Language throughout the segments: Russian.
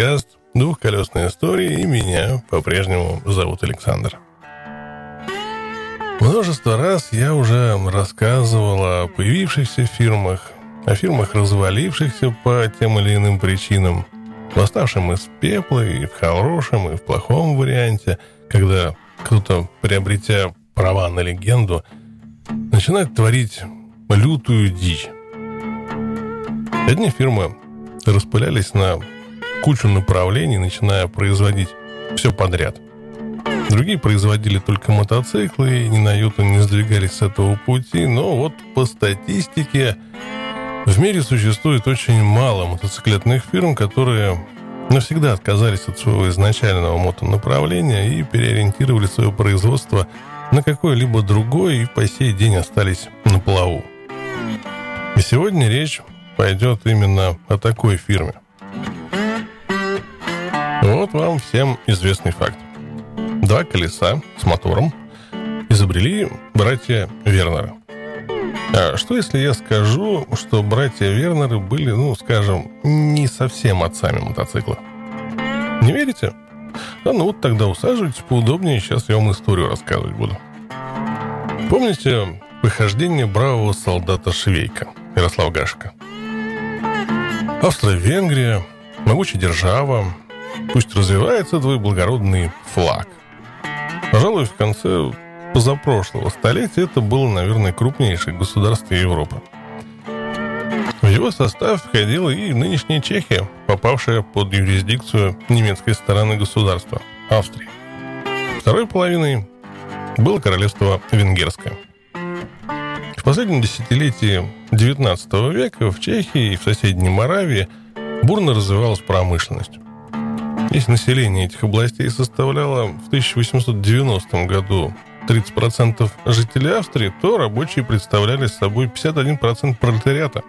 подкаст «Двухколесная история» и меня по-прежнему зовут Александр. Множество раз я уже рассказывал о появившихся фирмах, о фирмах, развалившихся по тем или иным причинам, восставшим из пепла и в хорошем, и в плохом варианте, когда кто-то, приобретя права на легенду, начинает творить лютую дичь. Одни фирмы распылялись на кучу направлений, начиная производить все подряд. Другие производили только мотоциклы и ни на йоту не сдвигались с этого пути, но вот по статистике в мире существует очень мало мотоциклетных фирм, которые навсегда отказались от своего изначального мотонаправления и переориентировали свое производство на какое-либо другое и по сей день остались на плаву. И сегодня речь пойдет именно о такой фирме. Вот вам всем известный факт. Два колеса с мотором изобрели братья Вернеры. А что если я скажу, что братья Вернеры были, ну, скажем, не совсем отцами мотоцикла? Не верите? А ну вот тогда усаживайтесь поудобнее, сейчас я вам историю рассказывать буду. Помните похождение бравого солдата Швейка, Ярослав Гашка? Австро-Венгрия, могучая держава, пусть развивается твой благородный флаг. Пожалуй, в конце позапрошлого столетия это было, наверное, крупнейшее государство Европы. В его состав входила и нынешняя Чехия, попавшая под юрисдикцию немецкой стороны государства – Австрии. Второй половиной было королевство Венгерское – в последнем десятилетии XIX века в Чехии и в соседней Моравии бурно развивалась промышленность. Если население этих областей составляло в 1890 году 30% жителей Австрии, то рабочие представляли собой 51% пролетариата.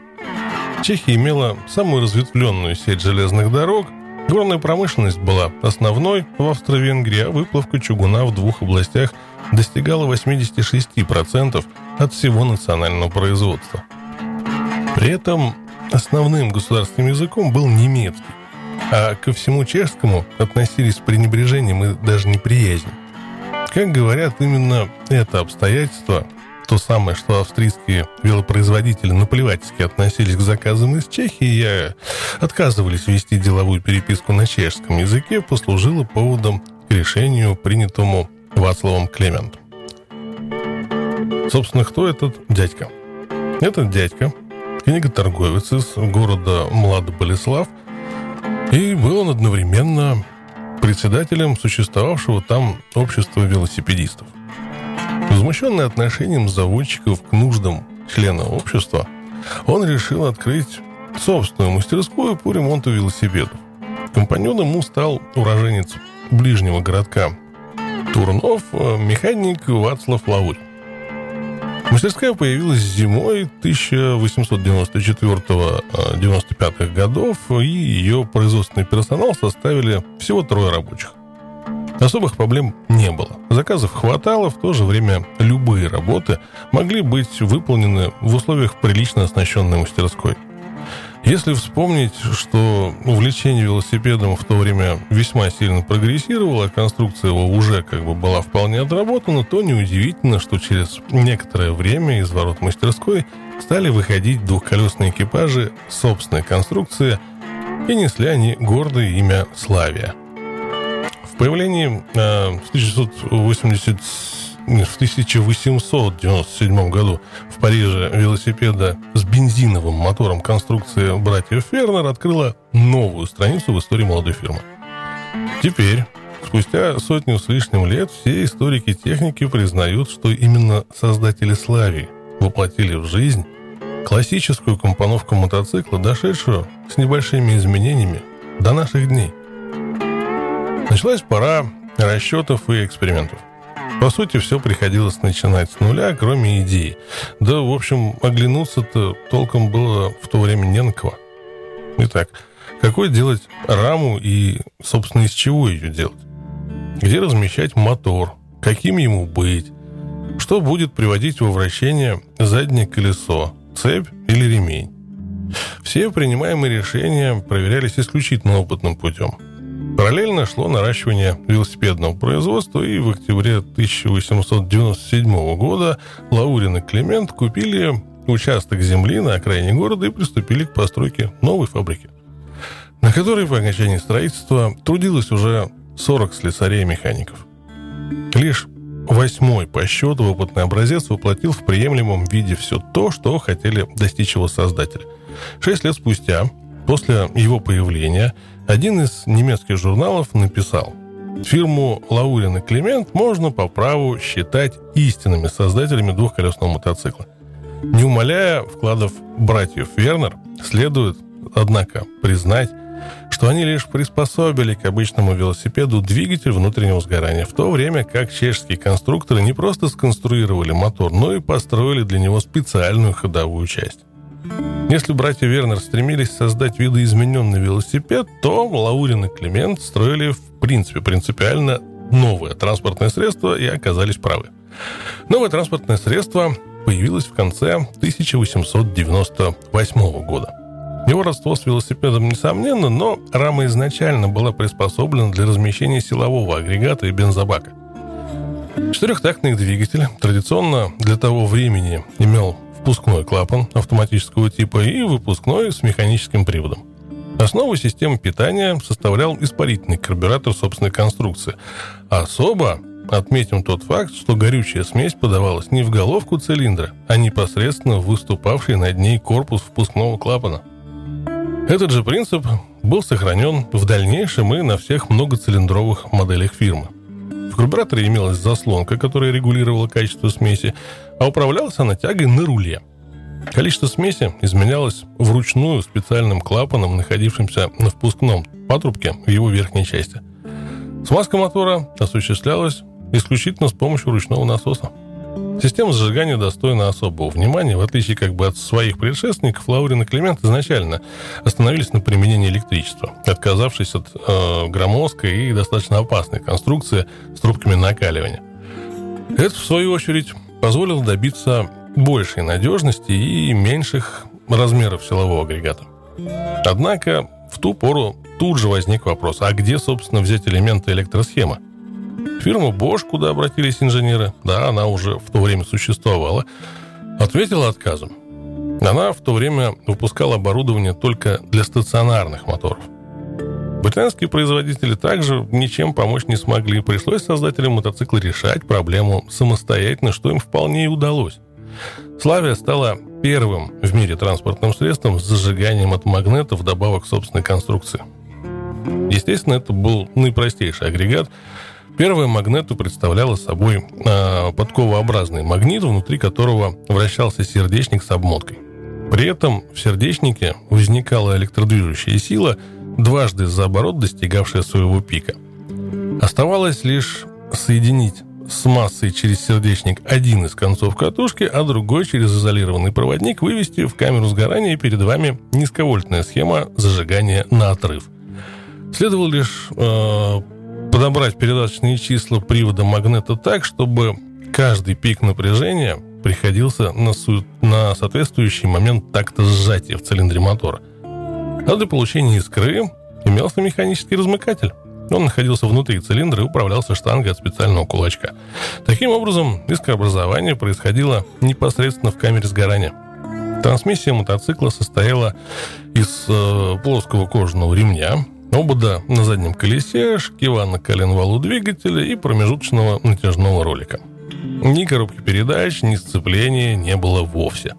Чехия имела самую разветвленную сеть железных дорог, горная промышленность была основной в Австро-Венгрии, а выплавка чугуна в двух областях достигала 86% от всего национального производства. При этом основным государственным языком был немецкий, а ко всему чешскому относились с пренебрежением и даже неприязнью. Как говорят, именно это обстоятельство, то самое, что австрийские велопроизводители наплевательски относились к заказам из Чехии и отказывались вести деловую переписку на чешском языке, послужило поводом к решению, принятому Вацлавом Клементом. Собственно, кто этот дядька? Этот дядька – книготорговец из города Младоболеслав, и был он одновременно председателем существовавшего там общества велосипедистов. Возмущенный отношением заводчиков к нуждам члена общества, он решил открыть собственную мастерскую по ремонту велосипедов. Компаньоном ему стал уроженец ближнего городка Турнов, э, механик Вацлав Лавурь. Мастерская появилась зимой 1894-95 годов, и ее производственный персонал составили всего трое рабочих. Особых проблем не было. Заказов хватало, в то же время любые работы могли быть выполнены в условиях прилично оснащенной мастерской – если вспомнить, что увлечение велосипедом в то время весьма сильно прогрессировало, а конструкция его уже как бы была вполне отработана, то неудивительно, что через некоторое время из ворот мастерской стали выходить двухколесные экипажи собственной конструкции, и несли они гордое имя Славия. В появлении э, в 1980 в 1897 году в Париже велосипеда с бензиновым мотором конструкции братьев Фернер открыла новую страницу в истории молодой фирмы. Теперь, спустя сотню с лишним лет, все историки техники признают, что именно создатели Славии воплотили в жизнь классическую компоновку мотоцикла, дошедшую с небольшими изменениями до наших дней. Началась пора расчетов и экспериментов. По сути, все приходилось начинать с нуля, кроме идеи. Да, в общем, оглянуться-то толком было в то время не на кого. Итак, какой делать раму и, собственно, из чего ее делать? Где размещать мотор? Каким ему быть? Что будет приводить во вращение заднее колесо? Цепь или ремень? Все принимаемые решения проверялись исключительно опытным путем. Параллельно шло наращивание велосипедного производства, и в октябре 1897 года Лаурин и Климент купили участок земли на окраине города и приступили к постройке новой фабрики, на которой по окончании строительства трудилось уже 40 слесарей и механиков. Лишь восьмой по счету опытный образец воплотил в приемлемом виде все то, что хотели достичь его создатели. Шесть лет спустя, после его появления, один из немецких журналов написал Фирму Лаурин и Климент можно по праву считать истинными создателями двухколесного мотоцикла. Не умаляя вкладов братьев Вернер, следует, однако, признать, что они лишь приспособили к обычному велосипеду двигатель внутреннего сгорания, в то время как чешские конструкторы не просто сконструировали мотор, но и построили для него специальную ходовую часть. Если братья Вернер стремились создать видоизмененный велосипед, то Лаурин и Климент строили в принципе принципиально новое транспортное средство и оказались правы. Новое транспортное средство появилось в конце 1898 года. Его родство с велосипедом несомненно, но рама изначально была приспособлена для размещения силового агрегата и бензобака. Четырехтактный двигатель традиционно для того времени имел впускной клапан автоматического типа и выпускной с механическим приводом. Основу системы питания составлял испарительный карбюратор собственной конструкции. Особо отметим тот факт, что горючая смесь подавалась не в головку цилиндра, а непосредственно в выступавший над ней корпус впускного клапана. Этот же принцип был сохранен в дальнейшем и на всех многоцилиндровых моделях фирмы. В карбюраторе имелась заслонка, которая регулировала качество смеси, а управлялась она тягой на руле. Количество смеси изменялось вручную специальным клапаном, находившимся на впускном патрубке в его верхней части. Смазка мотора осуществлялась исключительно с помощью ручного насоса. Система зажигания достойна особого внимания, в отличие как бы от своих предшественников, Лаурин и Климент изначально остановились на применении электричества, отказавшись от э, громоздкой и достаточно опасной конструкции с трубками накаливания. Это, в свою очередь, позволило добиться большей надежности и меньших размеров силового агрегата. Однако в ту пору тут же возник вопрос, а где, собственно, взять элементы электросхемы – Фирма Bosch, куда обратились инженеры, да, она уже в то время существовала, ответила отказом. Она в то время выпускала оборудование только для стационарных моторов. Британские производители также ничем помочь не смогли. Пришлось создателям мотоцикла решать проблему самостоятельно, что им вполне и удалось. Славия стала первым в мире транспортным средством с зажиганием от магнета вдобавок собственной конструкции. Естественно, это был наипростейший агрегат, Первая магнету представляла собой э, подковообразный магнит, внутри которого вращался сердечник с обмоткой. При этом в сердечнике возникала электродвижущая сила, дважды за оборот достигавшая своего пика. Оставалось лишь соединить с массой через сердечник один из концов катушки, а другой через изолированный проводник вывести в камеру сгорания, и перед вами низковольтная схема зажигания на отрыв. Следовало лишь э, подобрать передаточные числа привода магнета так, чтобы каждый пик напряжения приходился на, су- на соответствующий момент такта сжатия в цилиндре мотора. А для получения искры имелся механический размыкатель. Он находился внутри цилиндра и управлялся штангой от специального кулачка. Таким образом, искрообразование происходило непосредственно в камере сгорания. Трансмиссия мотоцикла состояла из э, плоского кожаного ремня, обода на заднем колесе, шкива на коленвалу двигателя и промежуточного натяжного ролика. Ни коробки передач, ни сцепления не было вовсе.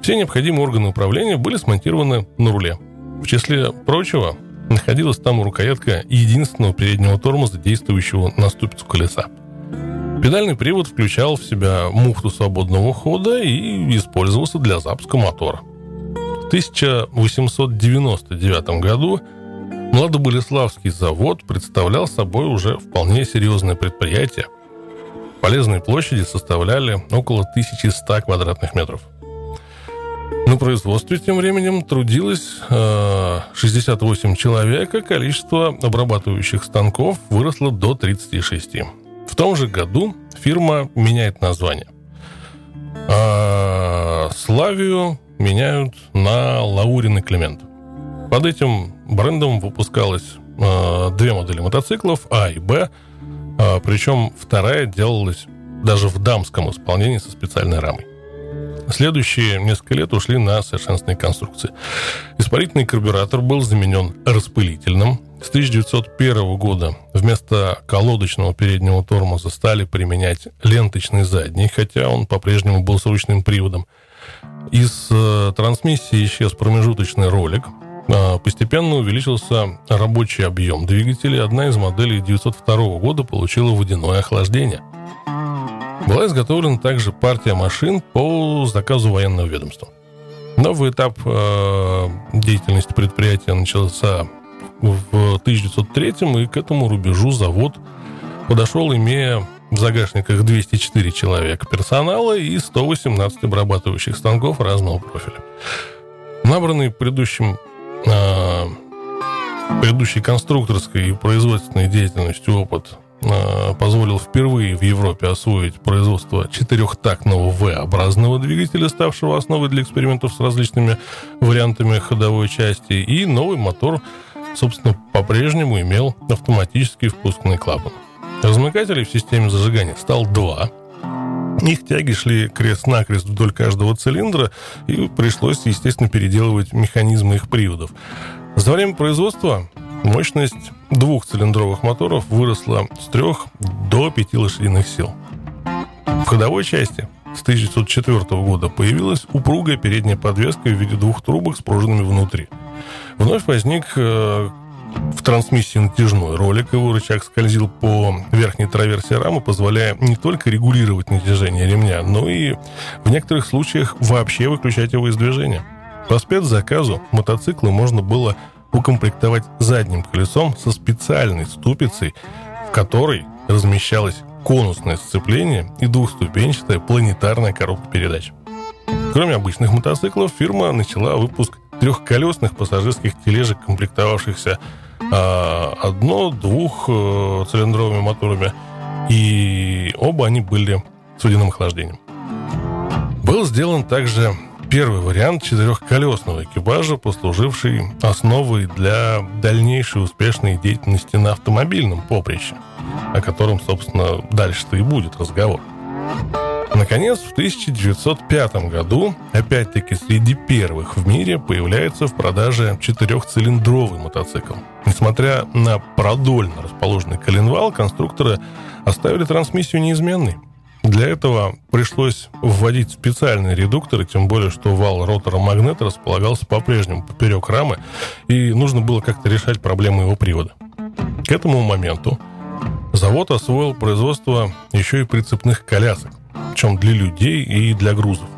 Все необходимые органы управления были смонтированы на руле. В числе прочего, находилась там рукоятка единственного переднего тормоза, действующего на ступицу колеса. Педальный привод включал в себя муфту свободного хода и использовался для запуска мотора. В 1899 году Младобылеславский завод представлял собой уже вполне серьезное предприятие. Полезные площади составляли около 1100 квадратных метров. На производстве тем временем трудилось э, 68 человек, а количество обрабатывающих станков выросло до 36. В том же году фирма меняет название. А Славию меняют на Лаурин и Климент. Под этим брендом выпускалось э, две модели мотоциклов, А и Б, э, причем вторая делалась даже в дамском исполнении со специальной рамой. Следующие несколько лет ушли на совершенственные конструкции. Испарительный карбюратор был заменен распылительным. С 1901 года вместо колодочного переднего тормоза стали применять ленточный задний, хотя он по-прежнему был с ручным приводом. Из э, трансмиссии исчез промежуточный ролик. Э, постепенно увеличился рабочий объем двигателя. Одна из моделей 1902 года получила водяное охлаждение – была изготовлена также партия машин по заказу военного ведомства. Новый этап э, деятельности предприятия начался в 1903 и к этому рубежу завод подошел, имея в загашниках 204 человека персонала и 118 обрабатывающих станков разного профиля. Набранный предыдущим э, предыдущей конструкторской и производственной деятельностью опыт Э, позволил впервые в Европе освоить производство четырехтактного V-образного двигателя, ставшего основой для экспериментов с различными вариантами ходовой части, и новый мотор, собственно, по-прежнему имел автоматический впускный клапан. Размыкателей в системе зажигания стал два. Их тяги шли крест-накрест вдоль каждого цилиндра, и пришлось, естественно, переделывать механизмы их приводов. За время производства Мощность двухцилиндровых моторов выросла с 3 до 5 лошадиных сил. В ходовой части с 1904 года появилась упругая передняя подвеска в виде двух трубок с пружинами внутри. Вновь возник э, в трансмиссии натяжной ролик, его рычаг скользил по верхней траверсе рамы, позволяя не только регулировать натяжение ремня, но и в некоторых случаях вообще выключать его из движения. По спецзаказу мотоциклы можно было укомплектовать задним колесом со специальной ступицей, в которой размещалось конусное сцепление и двухступенчатая планетарная коробка передач. Кроме обычных мотоциклов, фирма начала выпуск трехколесных пассажирских тележек, комплектовавшихся одно-двухцилиндровыми э, моторами, и оба они были с водяным охлаждением. Был сделан также первый вариант четырехколесного экипажа, послуживший основой для дальнейшей успешной деятельности на автомобильном поприще, о котором, собственно, дальше-то и будет разговор. Наконец, в 1905 году, опять-таки среди первых в мире, появляется в продаже четырехцилиндровый мотоцикл. Несмотря на продольно расположенный коленвал, конструкторы оставили трансмиссию неизменной – для этого пришлось вводить специальные редукторы, тем более, что вал ротора магнета располагался по-прежнему поперек рамы, и нужно было как-то решать проблемы его привода. К этому моменту завод освоил производство еще и прицепных колясок, причем для людей и для грузов.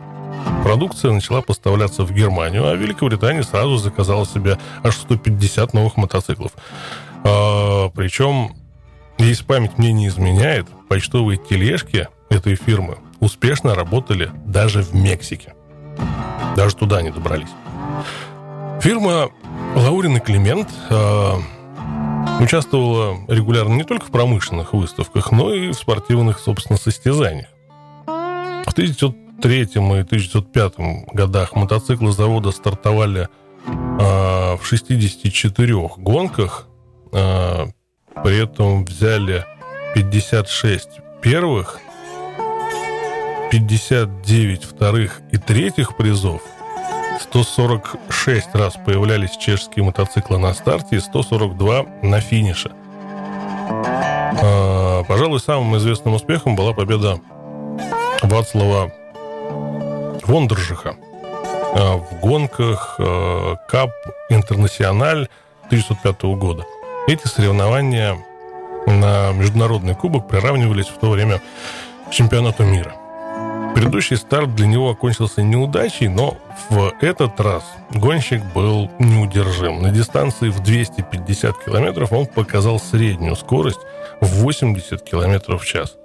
Продукция начала поставляться в Германию, а Великобритания сразу заказала себе аж 150 новых мотоциклов. А, причем, если память мне не изменяет, почтовые тележки этой фирмы успешно работали даже в Мексике. Даже туда не добрались. Фирма Лаурин и Климент э, участвовала регулярно не только в промышленных выставках, но и в спортивных, собственно, состязаниях. В 1903 и 1905 годах мотоциклы завода стартовали э, в 64 гонках, э, при этом взяли 56 первых 59 вторых и третьих призов, 146 раз появлялись чешские мотоциклы на старте и 142 на финише. А, пожалуй, самым известным успехом была победа Вацлава Вондержиха а, в гонках а, Кап Интернациональ 1905 года. Эти соревнования на международный кубок приравнивались в то время к чемпионату мира – Предыдущий старт для него окончился неудачей, но в этот раз гонщик был неудержим. На дистанции в 250 километров он показал среднюю скорость в 80 километров в час.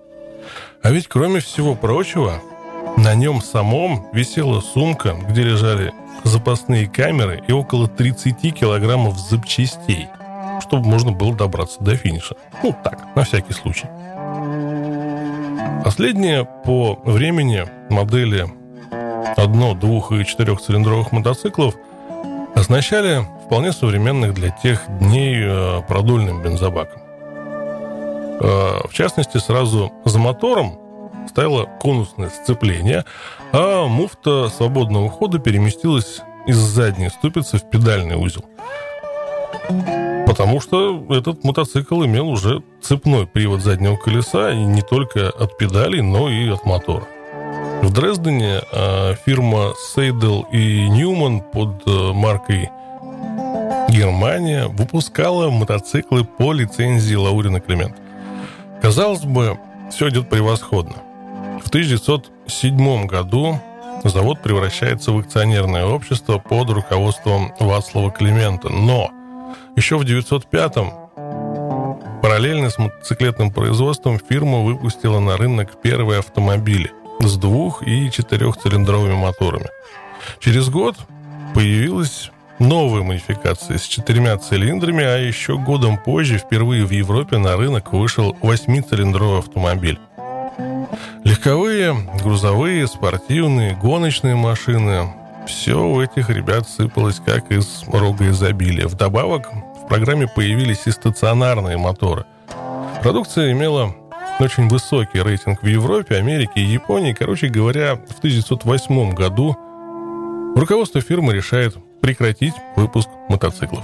А ведь, кроме всего прочего, на нем самом висела сумка, где лежали запасные камеры и около 30 килограммов запчастей, чтобы можно было добраться до финиша. Ну так, на всякий случай. Последние по времени модели одно-, двух- и четырехцилиндровых мотоциклов оснащали вполне современных для тех дней э, продольным бензобаком. Э, в частности, сразу за мотором стояло конусное сцепление, а муфта свободного хода переместилась из задней ступицы в педальный узел. Потому что этот мотоцикл имел уже цепной привод заднего колеса, и не только от педалей, но и от мотора. В Дрездене э, фирма Сейдел и Ньюман под э, маркой Германия выпускала мотоциклы по лицензии Лаурина Климент. Казалось бы, все идет превосходно. В 1907 году завод превращается в акционерное общество под руководством Вацлава Климента. Но еще в 1905-м параллельно с мотоциклетным производством фирма выпустила на рынок первые автомобили с двух- и четырехцилиндровыми моторами. Через год появилась новая модификация с четырьмя цилиндрами, а еще годом позже впервые в Европе на рынок вышел восьмицилиндровый автомобиль. Легковые, грузовые, спортивные, гоночные машины – все у этих ребят сыпалось как из рога изобилия. Вдобавок в программе появились и стационарные моторы. Продукция имела очень высокий рейтинг в Европе, Америке и Японии. Короче говоря, в 1908 году руководство фирмы решает прекратить выпуск мотоциклов.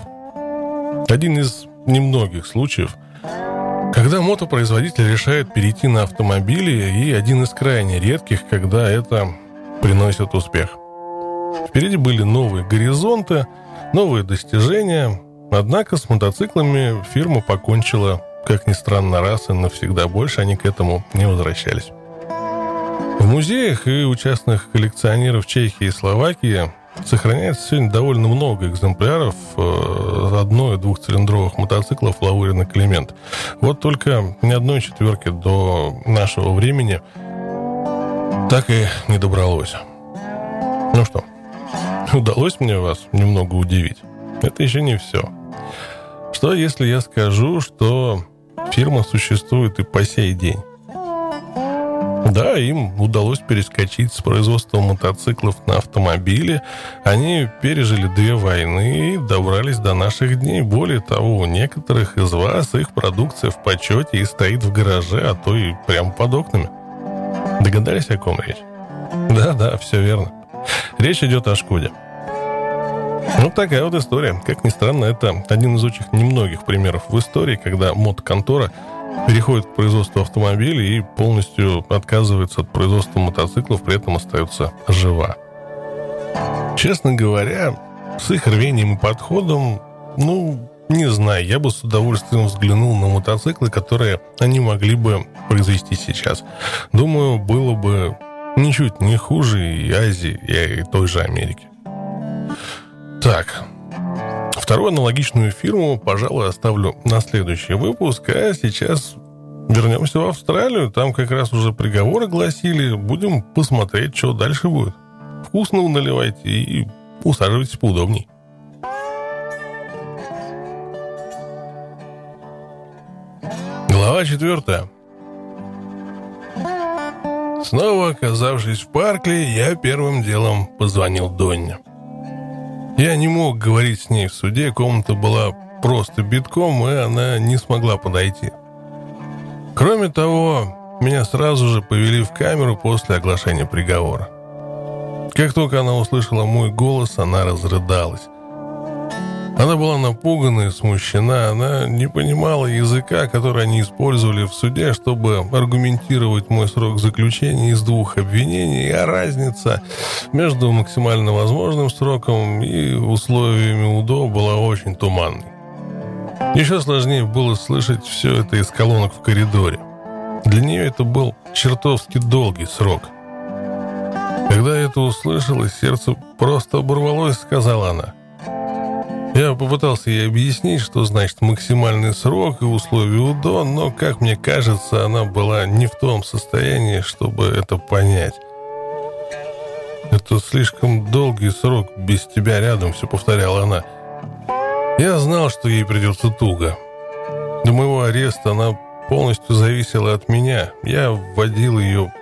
Один из немногих случаев, когда мотопроизводитель решает перейти на автомобили, и один из крайне редких, когда это приносит успех. Впереди были новые горизонты, новые достижения, однако с мотоциклами фирма покончила, как ни странно, раз и навсегда больше они к этому не возвращались. В музеях и у частных коллекционеров Чехии и Словакии Сохраняется сегодня довольно много экземпляров э, одной- и двухцилиндровых мотоциклов Лаурина Климент. Вот только ни одной четверки до нашего времени так и не добралось. Ну что, удалось мне вас немного удивить? Это еще не все. Что если я скажу, что фирма существует и по сей день? Да, им удалось перескочить с производства мотоциклов на автомобили. Они пережили две войны и добрались до наших дней. Более того, у некоторых из вас их продукция в почете и стоит в гараже, а то и прямо под окнами. Догадались, о ком речь? Да-да, все верно. Речь идет о Шкоде. Ну, такая вот история. Как ни странно, это один из очень немногих примеров в истории, когда мод-контора переходит к производству автомобилей и полностью отказывается от производства мотоциклов, при этом остается жива. Честно говоря, с их рвением и подходом, ну, не знаю, я бы с удовольствием взглянул на мотоциклы, которые они могли бы произвести сейчас. Думаю, было бы ничуть не хуже и Азии, и той же Америки. Так, Вторую аналогичную фирму, пожалуй, оставлю на следующий выпуск, а сейчас вернемся в Австралию. Там как раз уже приговоры гласили. Будем посмотреть, что дальше будет. Вкусного наливайте и усаживайтесь поудобней. Глава четвертая. Снова оказавшись в парке, я первым делом позвонил Донне. Я не мог говорить с ней в суде, комната была просто битком, и она не смогла подойти. Кроме того, меня сразу же повели в камеру после оглашения приговора. Как только она услышала мой голос, она разрыдалась. Она была напугана и смущена, она не понимала языка, который они использовали в суде, чтобы аргументировать мой срок заключения из двух обвинений, а разница между максимально возможным сроком и условиями УДО была очень туманной. Еще сложнее было слышать все это из колонок в коридоре. Для нее это был чертовски долгий срок. Когда я это услышала, сердце просто оборвалось, сказала она – я попытался ей объяснить, что значит максимальный срок и условия УДО, но, как мне кажется, она была не в том состоянии, чтобы это понять. «Это слишком долгий срок без тебя рядом», — все повторяла она. Я знал, что ей придется туго. До моего ареста она полностью зависела от меня. Я вводил ее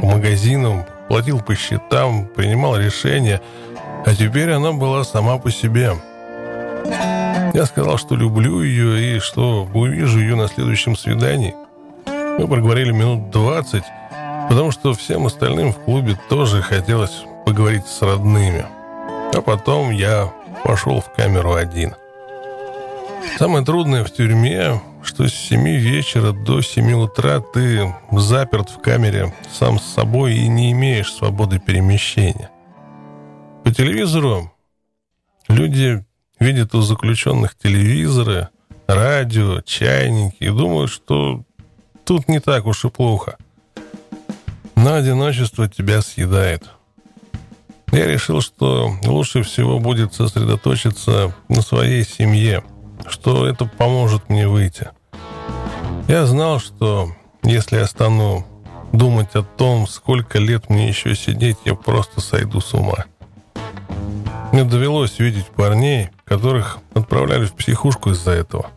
по магазинам, платил по счетам, принимал решения, а теперь она была сама по себе. Я сказал, что люблю ее и что увижу ее на следующем свидании. Мы проговорили минут двадцать, потому что всем остальным в клубе тоже хотелось поговорить с родными. А потом я пошел в камеру один. Самое трудное в тюрьме, что с 7 вечера до 7 утра ты заперт в камере сам с собой и не имеешь свободы перемещения. По телевизору люди видят у заключенных телевизоры, радио, чайники и думают, что тут не так уж и плохо. Но одиночество тебя съедает – я решил, что лучше всего будет сосредоточиться на своей семье, что это поможет мне выйти. Я знал, что если я стану думать о том, сколько лет мне еще сидеть, я просто сойду с ума. Мне довелось видеть парней, которых отправляли в психушку из-за этого.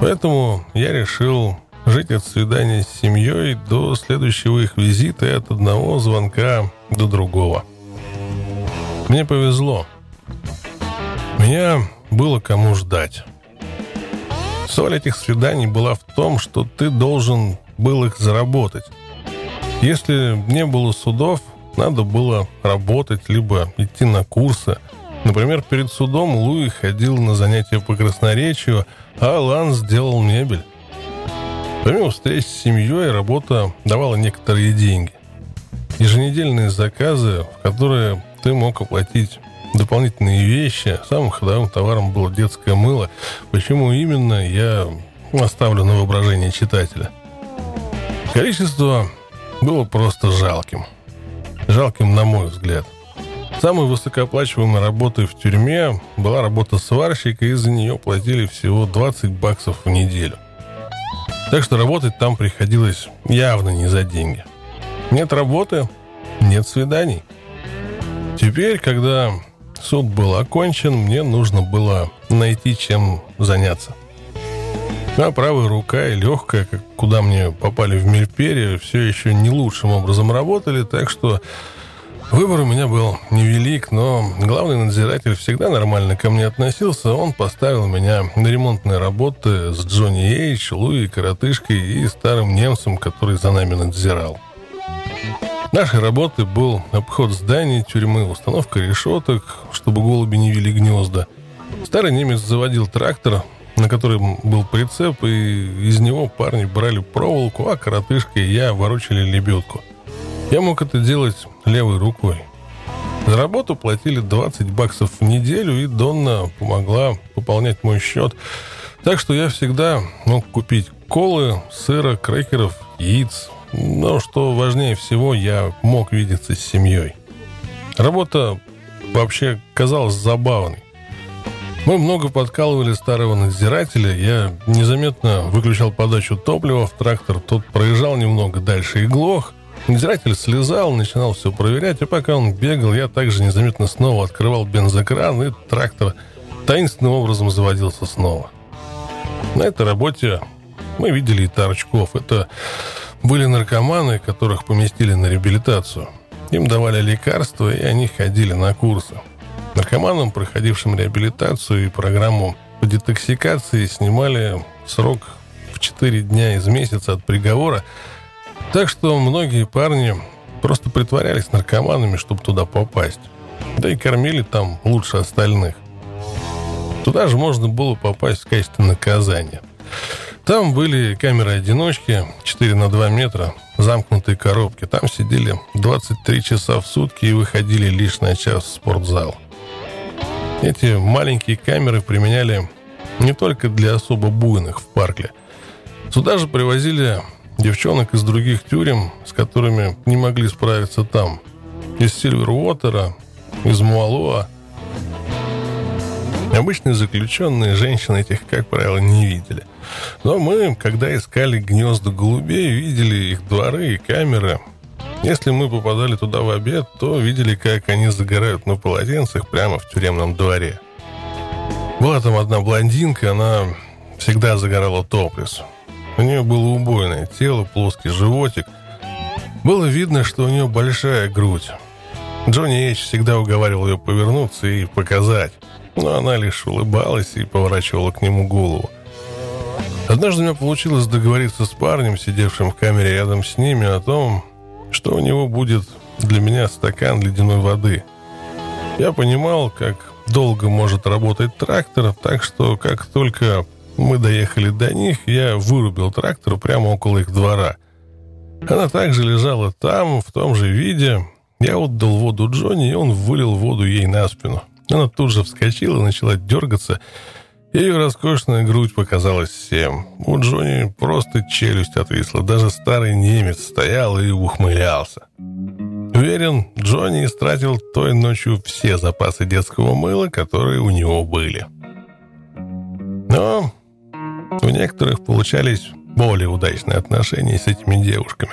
Поэтому я решил жить от свидания с семьей до следующего их визита и от одного звонка до другого – мне повезло. Меня было кому ждать. Соль этих свиданий была в том, что ты должен был их заработать. Если не было судов, надо было работать, либо идти на курсы. Например, перед судом Луи ходил на занятия по красноречию, а Алан сделал мебель. Помимо встреч с семьей, работа давала некоторые деньги. Еженедельные заказы, в которые ты мог оплатить дополнительные вещи. Самым ходовым товаром было детское мыло. Почему именно, я оставлю на воображение читателя. Количество было просто жалким. Жалким, на мой взгляд. Самой высокооплачиваемой работой в тюрьме была работа сварщика, и за нее платили всего 20 баксов в неделю. Так что работать там приходилось явно не за деньги. Нет работы, нет свиданий – Теперь, когда суд был окончен, мне нужно было найти чем заняться. А правая рука и легкая, как куда мне попали в Мельпере, все еще не лучшим образом работали, так что выбор у меня был невелик, но главный надзиратель всегда нормально ко мне относился. Он поставил меня на ремонтные работы с Джонни Эйч, Луи, Коротышкой и старым немцем, который за нами надзирал. Нашей работой был обход зданий, тюрьмы, установка решеток, чтобы голуби не вели гнезда. Старый немец заводил трактор, на котором был прицеп, и из него парни брали проволоку, а коротышка и я ворочали лебедку. Я мог это делать левой рукой. За работу платили 20 баксов в неделю, и Донна помогла пополнять мой счет. Так что я всегда мог купить колы, сыра, крекеров, яиц, но что важнее всего, я мог видеться с семьей. Работа вообще казалась забавной. Мы много подкалывали старого надзирателя. Я незаметно выключал подачу топлива в трактор. Тот проезжал немного дальше и глох. Надзиратель слезал, начинал все проверять, а пока он бегал, я также незаметно снова открывал бензокран, и трактор таинственным образом заводился снова. На этой работе мы видели и торчков. Это были наркоманы, которых поместили на реабилитацию. Им давали лекарства, и они ходили на курсы. Наркоманам, проходившим реабилитацию и программу по детоксикации, снимали срок в 4 дня из месяца от приговора. Так что многие парни просто притворялись наркоманами, чтобы туда попасть. Да и кормили там лучше остальных. Туда же можно было попасть в качестве наказания – там были камеры-одиночки 4 на 2 метра, замкнутые коробки. Там сидели 23 часа в сутки и выходили лишь на час в спортзал. Эти маленькие камеры применяли не только для особо буйных в парке. Сюда же привозили девчонок из других тюрем, с которыми не могли справиться там. Из Сильвервотера, из Муалоа. Обычные заключенные женщины этих, как правило, не видели – но мы, когда искали гнезда голубей, видели их дворы и камеры. Если мы попадали туда в обед, то видели, как они загорают на полотенцах прямо в тюремном дворе. Была там одна блондинка, она всегда загорала топлес. У нее было убойное тело, плоский животик. Было видно, что у нее большая грудь. Джонни Эйч всегда уговаривал ее повернуться и показать, но она лишь улыбалась и поворачивала к нему голову. Однажды у меня получилось договориться с парнем, сидевшим в камере рядом с ними, о том, что у него будет для меня стакан ледяной воды. Я понимал, как долго может работать трактор, так что как только мы доехали до них, я вырубил трактор прямо около их двора. Она также лежала там, в том же виде. Я отдал воду Джонни, и он вылил воду ей на спину. Она тут же вскочила, начала дергаться. Ее роскошная грудь показалась всем. У Джонни просто челюсть отвисла. Даже старый немец стоял и ухмылялся. Уверен, Джонни истратил той ночью все запасы детского мыла, которые у него были. Но у некоторых получались более удачные отношения с этими девушками.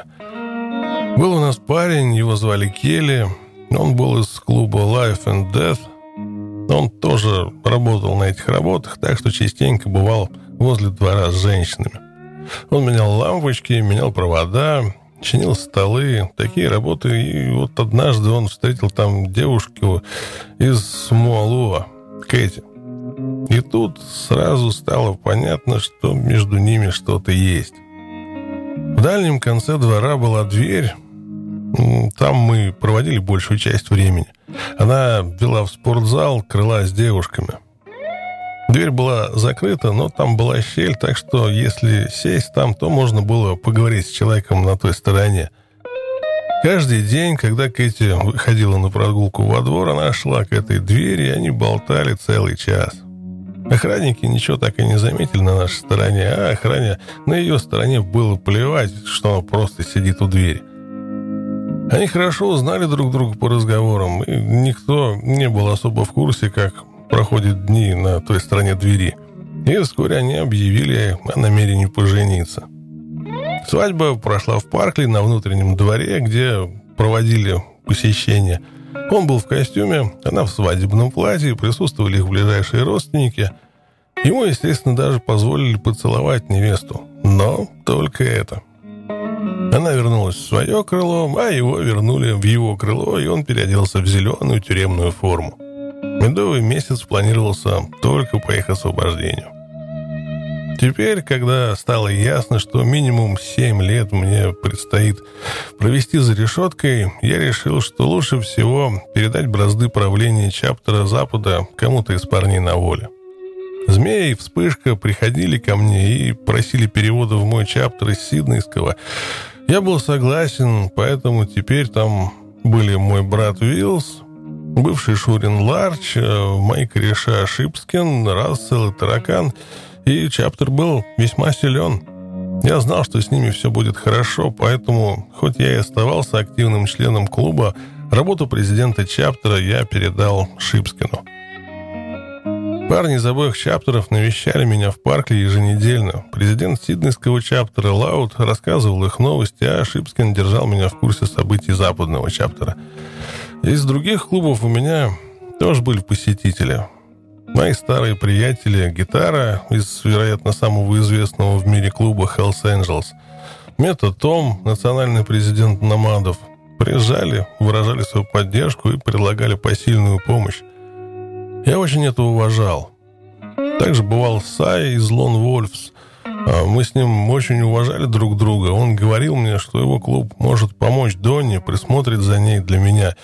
Был у нас парень, его звали Келли. Он был из клуба Life and Death. Он тоже работал на этих работах, так что частенько бывал возле двора с женщинами. Он менял лампочки, менял провода, чинил столы, такие работы. И вот однажды он встретил там девушку из Смуалуа, Кэти. И тут сразу стало понятно, что между ними что-то есть. В дальнем конце двора была дверь. Там мы проводили большую часть времени. Она вела в спортзал, крыла с девушками. Дверь была закрыта, но там была щель, так что если сесть там, то можно было поговорить с человеком на той стороне. Каждый день, когда Кэти выходила на прогулку во двор, она шла к этой двери, и они болтали целый час. Охранники ничего так и не заметили на нашей стороне, а охране на ее стороне было плевать, что она просто сидит у двери. Они хорошо узнали друг друга по разговорам, и никто не был особо в курсе, как проходят дни на той стороне двери. И вскоре они объявили о намерении пожениться. Свадьба прошла в Паркли на внутреннем дворе, где проводили посещение – он был в костюме, она в свадебном платье, присутствовали их ближайшие родственники. Ему, естественно, даже позволили поцеловать невесту. Но только это. Она вернулась в свое крыло, а его вернули в его крыло, и он переоделся в зеленую тюремную форму. Медовый месяц планировался только по их освобождению. Теперь, когда стало ясно, что минимум 7 лет мне предстоит провести за решеткой, я решил, что лучше всего передать бразды правления чаптера Запада кому-то из парней на воле. Змея и Вспышка приходили ко мне и просили перевода в мой чаптер из Сиднейского. Я был согласен, поэтому теперь там были мой брат Виллс, бывший шурин Ларч, э, мои кореша Шипскин, Рассел и Таракан — и Чаптер был весьма силен. Я знал, что с ними все будет хорошо, поэтому, хоть я и оставался активным членом клуба, работу президента Чаптера я передал Шипскину. Парни из обоих чаптеров навещали меня в Паркли еженедельно. Президент Сиднейского чаптера Лаут рассказывал их новости, а Шипскин держал меня в курсе событий западного чаптера. Из других клубов у меня тоже были посетители. Мои старые приятели, гитара из, вероятно, самого известного в мире клуба Hells Angels, Мета Том, национальный президент Намадов, приезжали, выражали свою поддержку и предлагали посильную помощь. Я очень это уважал. Также бывал Сай из Лон Вольфс. А мы с ним очень уважали друг друга. Он говорил мне, что его клуб может помочь Донне, присмотрит за ней для меня.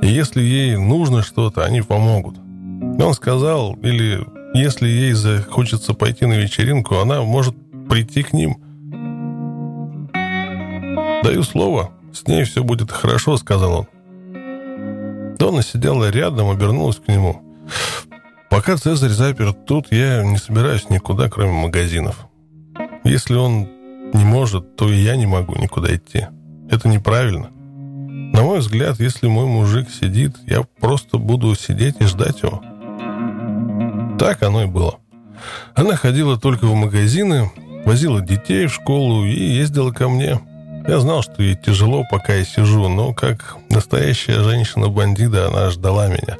И если ей нужно что-то, они помогут. Он сказал, или если ей захочется пойти на вечеринку, она может прийти к ним. «Даю слово, с ней все будет хорошо», — сказал он. Дона сидела рядом, обернулась к нему. «Пока Цезарь заперт тут, я не собираюсь никуда, кроме магазинов. Если он не может, то и я не могу никуда идти. Это неправильно. На мой взгляд, если мой мужик сидит, я просто буду сидеть и ждать его». Так оно и было. Она ходила только в магазины, возила детей в школу и ездила ко мне. Я знал, что ей тяжело, пока я сижу, но как настоящая женщина-бандита она ждала меня.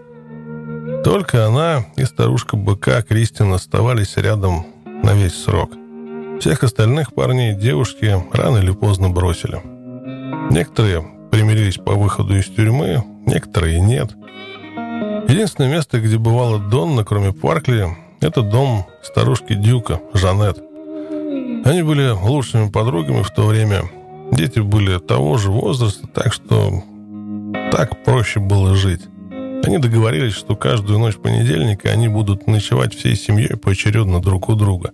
Только она и старушка-быка Кристин оставались рядом на весь срок. Всех остальных парней девушки рано или поздно бросили. Некоторые примирились по выходу из тюрьмы, некоторые нет. Единственное место, где бывала Донна, кроме Паркли, это дом старушки Дюка, Жанет. Они были лучшими подругами в то время. Дети были того же возраста, так что так проще было жить. Они договорились, что каждую ночь понедельника они будут ночевать всей семьей поочередно друг у друга.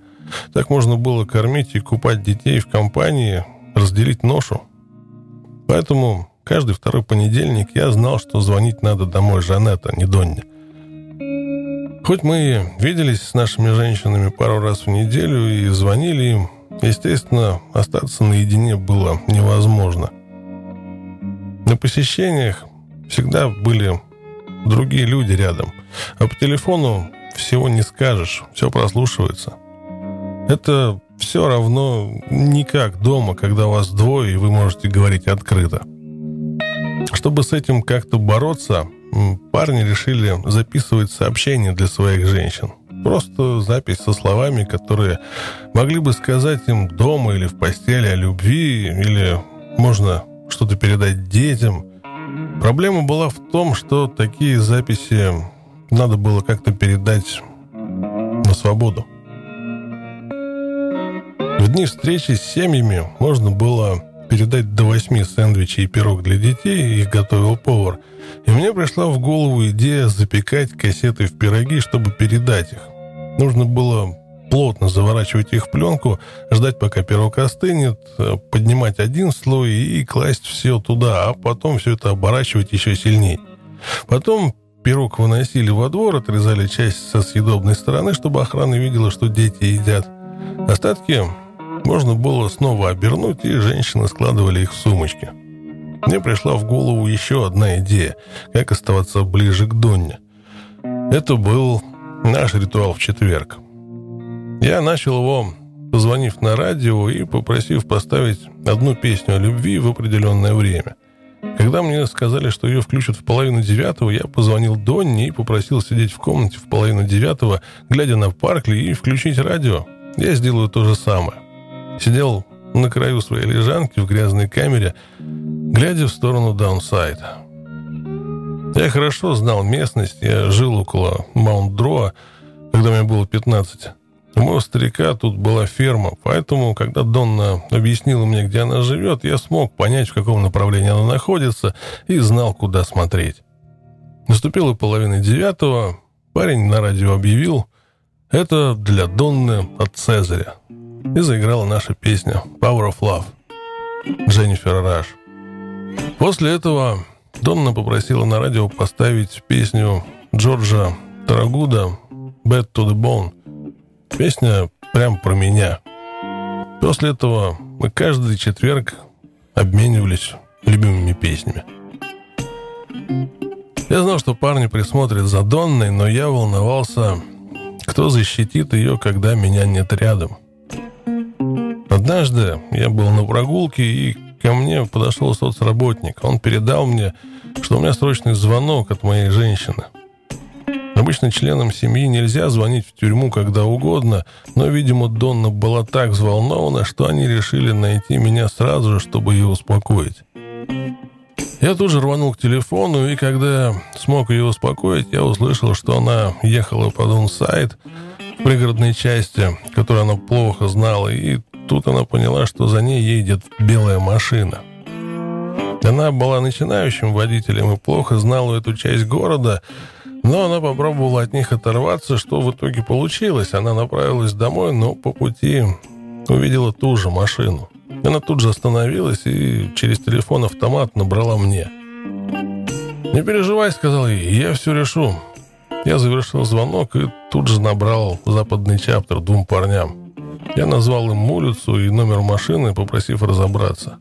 Так можно было кормить и купать детей в компании, разделить ношу. Поэтому каждый второй понедельник я знал, что звонить надо домой Жанетта, не Донне. Хоть мы виделись с нашими женщинами пару раз в неделю и звонили им, естественно, остаться наедине было невозможно. На посещениях всегда были другие люди рядом, а по телефону всего не скажешь, все прослушивается. Это все равно не как дома, когда вас двое, и вы можете говорить открыто. Чтобы с этим как-то бороться, парни решили записывать сообщения для своих женщин. Просто запись со словами, которые могли бы сказать им дома или в постели о любви, или можно что-то передать детям. Проблема была в том, что такие записи надо было как-то передать на свободу. В дни встречи с семьями можно было передать до восьми сэндвичей и пирог для детей, их готовил повар. И мне пришла в голову идея запекать кассеты в пироги, чтобы передать их. Нужно было плотно заворачивать их в пленку, ждать, пока пирог остынет, поднимать один слой и класть все туда, а потом все это оборачивать еще сильнее. Потом пирог выносили во двор, отрезали часть со съедобной стороны, чтобы охрана видела, что дети едят. Остатки можно было снова обернуть, и женщины складывали их в сумочки. Мне пришла в голову еще одна идея, как оставаться ближе к Донне. Это был наш ритуал в четверг. Я начал его, позвонив на радио и попросив поставить одну песню о любви в определенное время. Когда мне сказали, что ее включат в половину девятого, я позвонил Донне и попросил сидеть в комнате в половину девятого, глядя на Паркли и включить радио. Я сделаю то же самое. Сидел на краю своей лежанки в грязной камере, глядя в сторону даунсайда. Я хорошо знал местность, я жил около Маунт-Дроа, когда мне было 15. У моего старика тут была ферма, поэтому, когда Донна объяснила мне, где она живет, я смог понять, в каком направлении она находится, и знал, куда смотреть. Наступила половина девятого, парень на радио объявил, это для Донны от Цезаря и заиграла наша песня «Power of Love» Дженнифер Раш. После этого Донна попросила на радио поставить песню Джорджа Тарагуда «Bad to the Bone». Песня прям про меня. После этого мы каждый четверг обменивались любимыми песнями. Я знал, что парни присмотрят за Донной, но я волновался, кто защитит ее, когда меня нет рядом – Однажды я был на прогулке, и ко мне подошел соцработник. Он передал мне, что у меня срочный звонок от моей женщины. Обычно членам семьи нельзя звонить в тюрьму когда угодно, но, видимо, Донна была так взволнована, что они решили найти меня сразу же, чтобы ее успокоить. Я тут же рванул к телефону, и когда смог ее успокоить, я услышал, что она ехала по Донсайд в пригородной части, которую она плохо знала, и тут она поняла, что за ней едет белая машина. Она была начинающим водителем и плохо знала эту часть города, но она попробовала от них оторваться, что в итоге получилось. Она направилась домой, но по пути увидела ту же машину. Она тут же остановилась и через телефон-автомат набрала мне. «Не переживай», — сказал ей, — «я все решу». Я завершил звонок и тут же набрал западный чаптер двум парням. Я назвал им улицу и номер машины, попросив разобраться.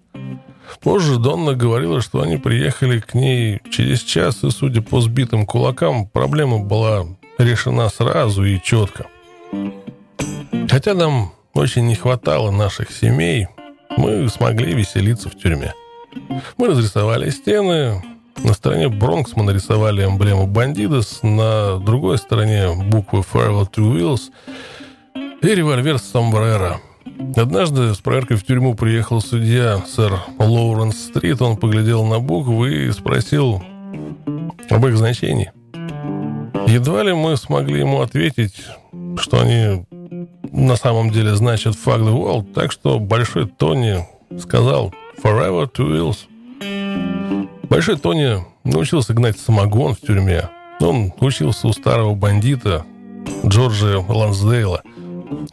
Позже Донна говорила, что они приехали к ней через час, и, судя по сбитым кулакам, проблема была решена сразу и четко. Хотя нам очень не хватало наших семей, мы смогли веселиться в тюрьме. Мы разрисовали стены, на стороне Бронкс мы нарисовали эмблему Бандидос, на другой стороне буквы Farewell to Wheels – и револьвер с. Однажды с проверкой в тюрьму приехал судья сэр Лоуренс Стрит. Он поглядел на буквы и спросил об их значении. Едва ли мы смогли ему ответить, что они на самом деле значат «fuck the world», так что Большой Тони сказал «forever two wheels». Большой Тони научился гнать самогон в тюрьме. Он учился у старого бандита Джорджа Лансдейла.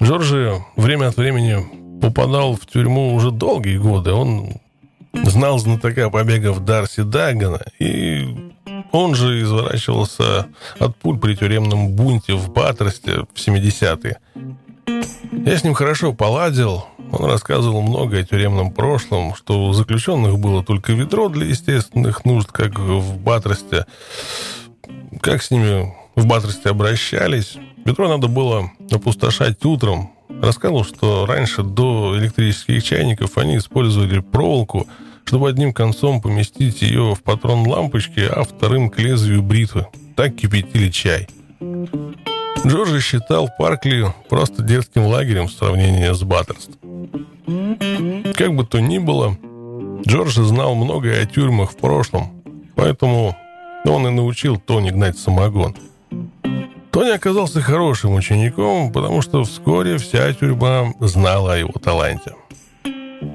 Джорджи время от времени попадал в тюрьму уже долгие годы. Он знал знатока побегов Дарси Дагана, и он же изворачивался от пуль при тюремном бунте в Батросте в 70-е. Я с ним хорошо поладил. Он рассказывал много о тюремном прошлом, что у заключенных было только ведро для естественных нужд, как в Батросте. Как с ними в Батросте обращались. Ведро надо было опустошать утром. Рассказывал, что раньше до электрических чайников они использовали проволоку, чтобы одним концом поместить ее в патрон лампочки, а вторым к лезвию бритвы. Так кипятили чай. Джорджи считал Паркли просто детским лагерем в сравнении с Баттерст. Как бы то ни было, Джорджи знал многое о тюрьмах в прошлом, поэтому он и научил Тони гнать самогон. Тони оказался хорошим учеником, потому что вскоре вся тюрьма знала о его таланте.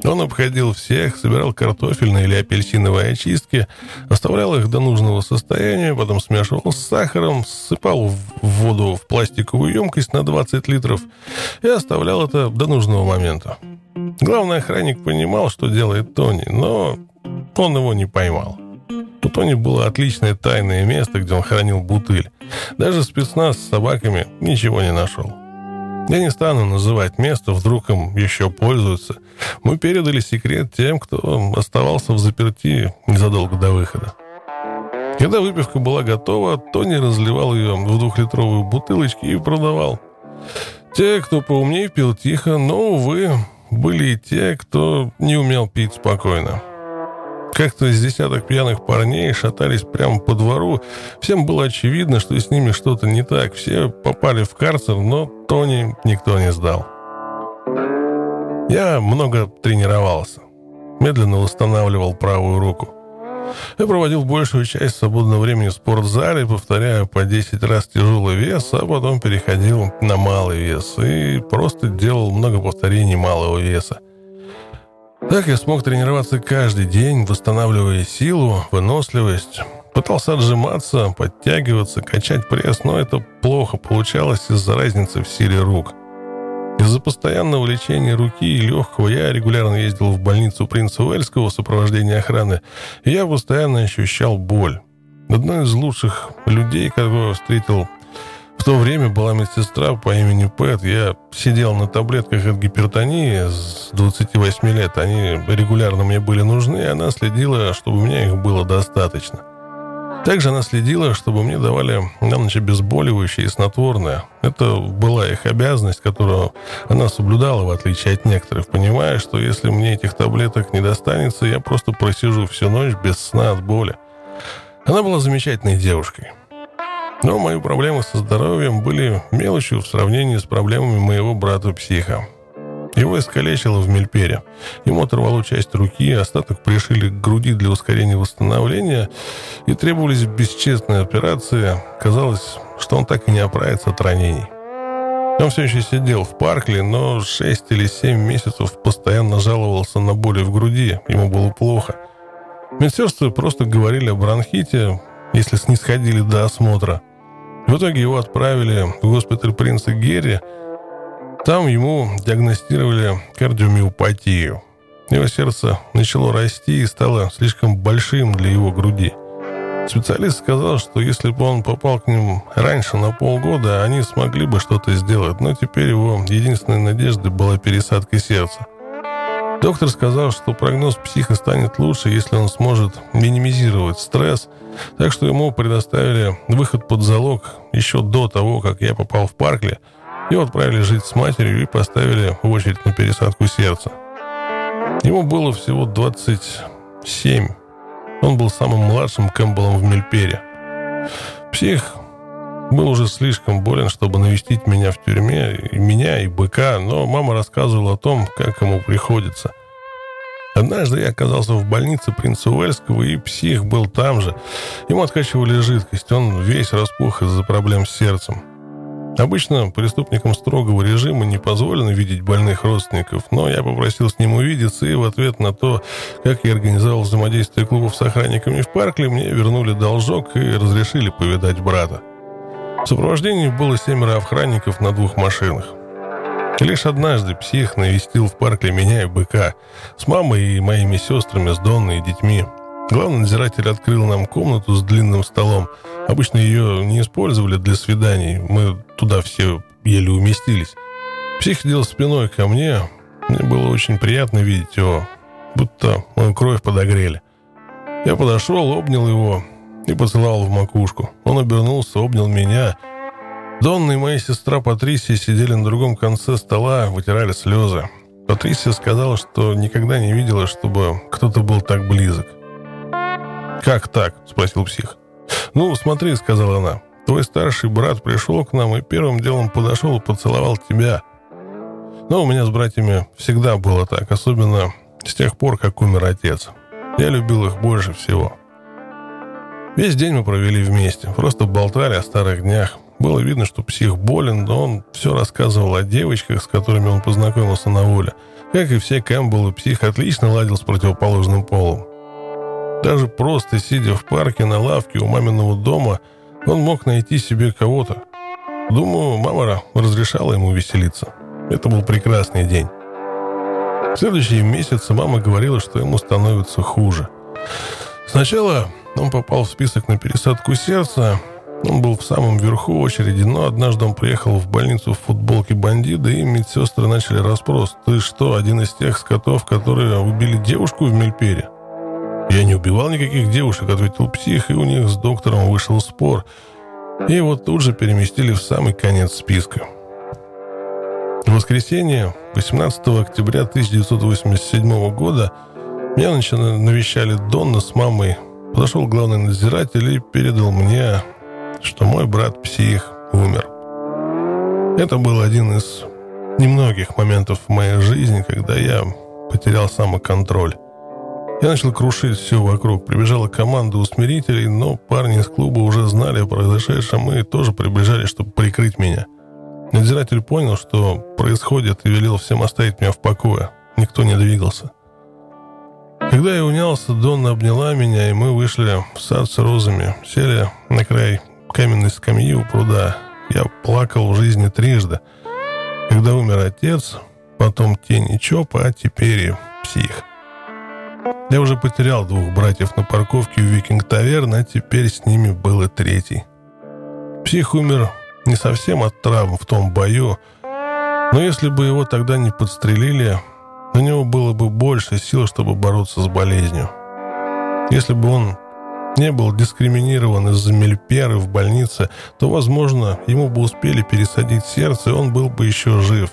Он обходил всех, собирал картофельные или апельсиновые очистки, оставлял их до нужного состояния, потом смешивал с сахаром, ссыпал в воду в пластиковую емкость на 20 литров и оставлял это до нужного момента. Главный охранник понимал, что делает Тони, но он его не поймал. У Тони было отличное тайное место, где он хранил бутыль. Даже спецназ с собаками ничего не нашел. Я не стану называть место, вдруг им еще пользуются. Мы передали секрет тем, кто оставался в заперти незадолго до выхода. Когда выпивка была готова, Тони разливал ее в двухлитровую бутылочки и продавал. Те, кто поумнее, пил тихо, но, увы, были и те, кто не умел пить спокойно. Как-то с десяток пьяных парней шатались прямо по двору. Всем было очевидно, что с ними что-то не так. Все попали в карцер, но Тони никто не сдал. Я много тренировался. Медленно восстанавливал правую руку. Я проводил большую часть свободного времени в спортзале, повторяя по 10 раз тяжелый вес, а потом переходил на малый вес и просто делал много повторений малого веса. Так я смог тренироваться каждый день, восстанавливая силу, выносливость. Пытался отжиматься, подтягиваться, качать пресс, но это плохо получалось из-за разницы в силе рук. Из-за постоянного лечения руки и легкого я регулярно ездил в больницу принца Уэльского в сопровождении охраны, и я постоянно ощущал боль. Одной из лучших людей, которого я встретил в то время была медсестра по имени Пэт. Я сидел на таблетках от гипертонии с 28 лет. Они регулярно мне были нужны, и она следила, чтобы у меня их было достаточно. Также она следила, чтобы мне давали на ночь обезболивающее и снотворное. Это была их обязанность, которую она соблюдала, в отличие от некоторых, понимая, что если мне этих таблеток не достанется, я просто просижу всю ночь без сна от боли. Она была замечательной девушкой. Но мои проблемы со здоровьем были мелочью в сравнении с проблемами моего брата-психа. Его искалечило в Мельпере. Ему оторвало часть руки, остаток пришили к груди для ускорения восстановления и требовались бесчестные операции. Казалось, что он так и не оправится от ранений. Он все еще сидел в Паркли, но 6 или 7 месяцев постоянно жаловался на боли в груди. Ему было плохо. Медсестры просто говорили о бронхите, если снисходили до осмотра – в итоге его отправили в госпиталь принца Герри. Там ему диагностировали кардиомиопатию. Его сердце начало расти и стало слишком большим для его груди. Специалист сказал, что если бы он попал к ним раньше на полгода, они смогли бы что-то сделать, но теперь его единственной надеждой была пересадка сердца. Доктор сказал, что прогноз психа станет лучше, если он сможет минимизировать стресс, так что ему предоставили выход под залог еще до того, как я попал в Паркли. Его отправили жить с матерью и поставили в очередь на пересадку сердца. Ему было всего 27. Он был самым младшим Кэмпбеллом в Мельпере. Псих Был уже слишком болен, чтобы навестить меня в тюрьме, и меня, и быка, но мама рассказывала о том, как ему приходится. Однажды я оказался в больнице принца Уэльского, и псих был там же. Ему откачивали жидкость, он весь распух из-за проблем с сердцем. Обычно преступникам строгого режима не позволено видеть больных родственников, но я попросил с ним увидеться, и в ответ на то, как я организовал взаимодействие клубов с охранниками в Паркле, мне вернули должок и разрешили повидать брата. В сопровождении было семеро охранников на двух машинах. Лишь однажды псих навестил в парке меня и быка с мамой и моими сестрами, с Донной и детьми. Главный надзиратель открыл нам комнату с длинным столом. Обычно ее не использовали для свиданий. Мы туда все еле уместились. Псих сидел спиной ко мне. Мне было очень приятно видеть его, будто мою кровь подогрели. Я подошел, обнял его и поцеловал в макушку. Он обернулся, обнял меня — Донна и моя сестра Патрисия сидели на другом конце стола, вытирали слезы. Патрисия сказала, что никогда не видела, чтобы кто-то был так близок. «Как так?» – спросил псих. «Ну, смотри», – сказала она. «Твой старший брат пришел к нам и первым делом подошел и поцеловал тебя». Но у меня с братьями всегда было так, особенно с тех пор, как умер отец. Я любил их больше всего. Весь день мы провели вместе, просто болтали о старых днях, было видно, что псих болен, но он все рассказывал о девочках, с которыми он познакомился на воле. Как и все Кэмпбеллы, псих отлично ладил с противоположным полом. Даже просто сидя в парке на лавке у маминого дома, он мог найти себе кого-то. Думаю, мама разрешала ему веселиться. Это был прекрасный день. В следующие месяцы мама говорила, что ему становится хуже. Сначала он попал в список на пересадку сердца, он был в самом верху очереди, но однажды он приехал в больницу в футболке бандита, и медсестры начали расспрос. «Ты что, один из тех скотов, которые убили девушку в Мельпере?» «Я не убивал никаких девушек», — ответил псих, и у них с доктором вышел спор. И его тут же переместили в самый конец списка. В воскресенье, 18 октября 1987 года, меня навещали Донна с мамой. Подошел главный надзиратель и передал мне что мой брат псих умер. Это был один из немногих моментов в моей жизни, когда я потерял самоконтроль. Я начал крушить все вокруг. Прибежала команда усмирителей, но парни из клуба уже знали о произошедшем и тоже приближались, чтобы прикрыть меня. Надзиратель понял, что происходит, и велел всем оставить меня в покое. Никто не двигался. Когда я унялся, Донна обняла меня, и мы вышли в сад с розами, сели на край каменной скамьи у пруда. Я плакал в жизни трижды. Когда умер отец, потом тень и Чопа, а теперь и псих. Я уже потерял двух братьев на парковке у Викинг Таверн, а теперь с ними был и третий. Псих умер не совсем от травм в том бою, но если бы его тогда не подстрелили, у него было бы больше сил, чтобы бороться с болезнью. Если бы он не был дискриминирован из-за мельперы в больнице, то, возможно, ему бы успели пересадить сердце, и он был бы еще жив.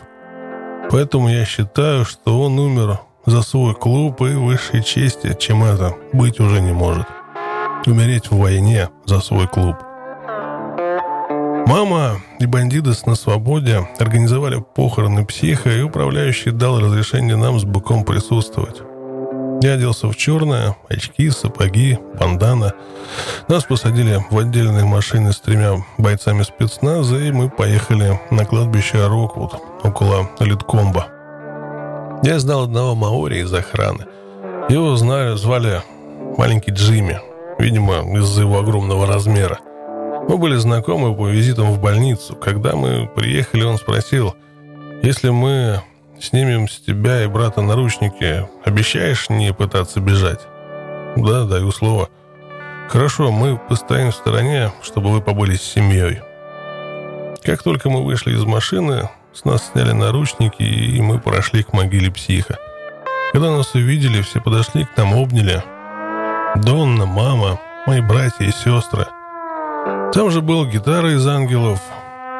Поэтому я считаю, что он умер за свой клуб и высшей чести, чем это быть уже не может. Умереть в войне за свой клуб. Мама и бандидос на свободе организовали похороны психа, и управляющий дал разрешение нам с быком присутствовать. Я оделся в черное, очки, сапоги, бандана. Нас посадили в отдельные машины с тремя бойцами спецназа, и мы поехали на кладбище Роквуд, около Литкомба. Я знал одного маори из охраны. Его знали, звали маленький Джимми, видимо, из-за его огромного размера. Мы были знакомы по визитам в больницу. Когда мы приехали, он спросил, если мы Снимем с тебя и брата наручники. Обещаешь не пытаться бежать? Да, даю слово. Хорошо, мы постоим в стороне, чтобы вы побыли с семьей. Как только мы вышли из машины, с нас сняли наручники, и мы прошли к могиле психа. Когда нас увидели, все подошли к нам, обняли. Донна, мама, мои братья и сестры. Там же был гитара из «Ангелов»,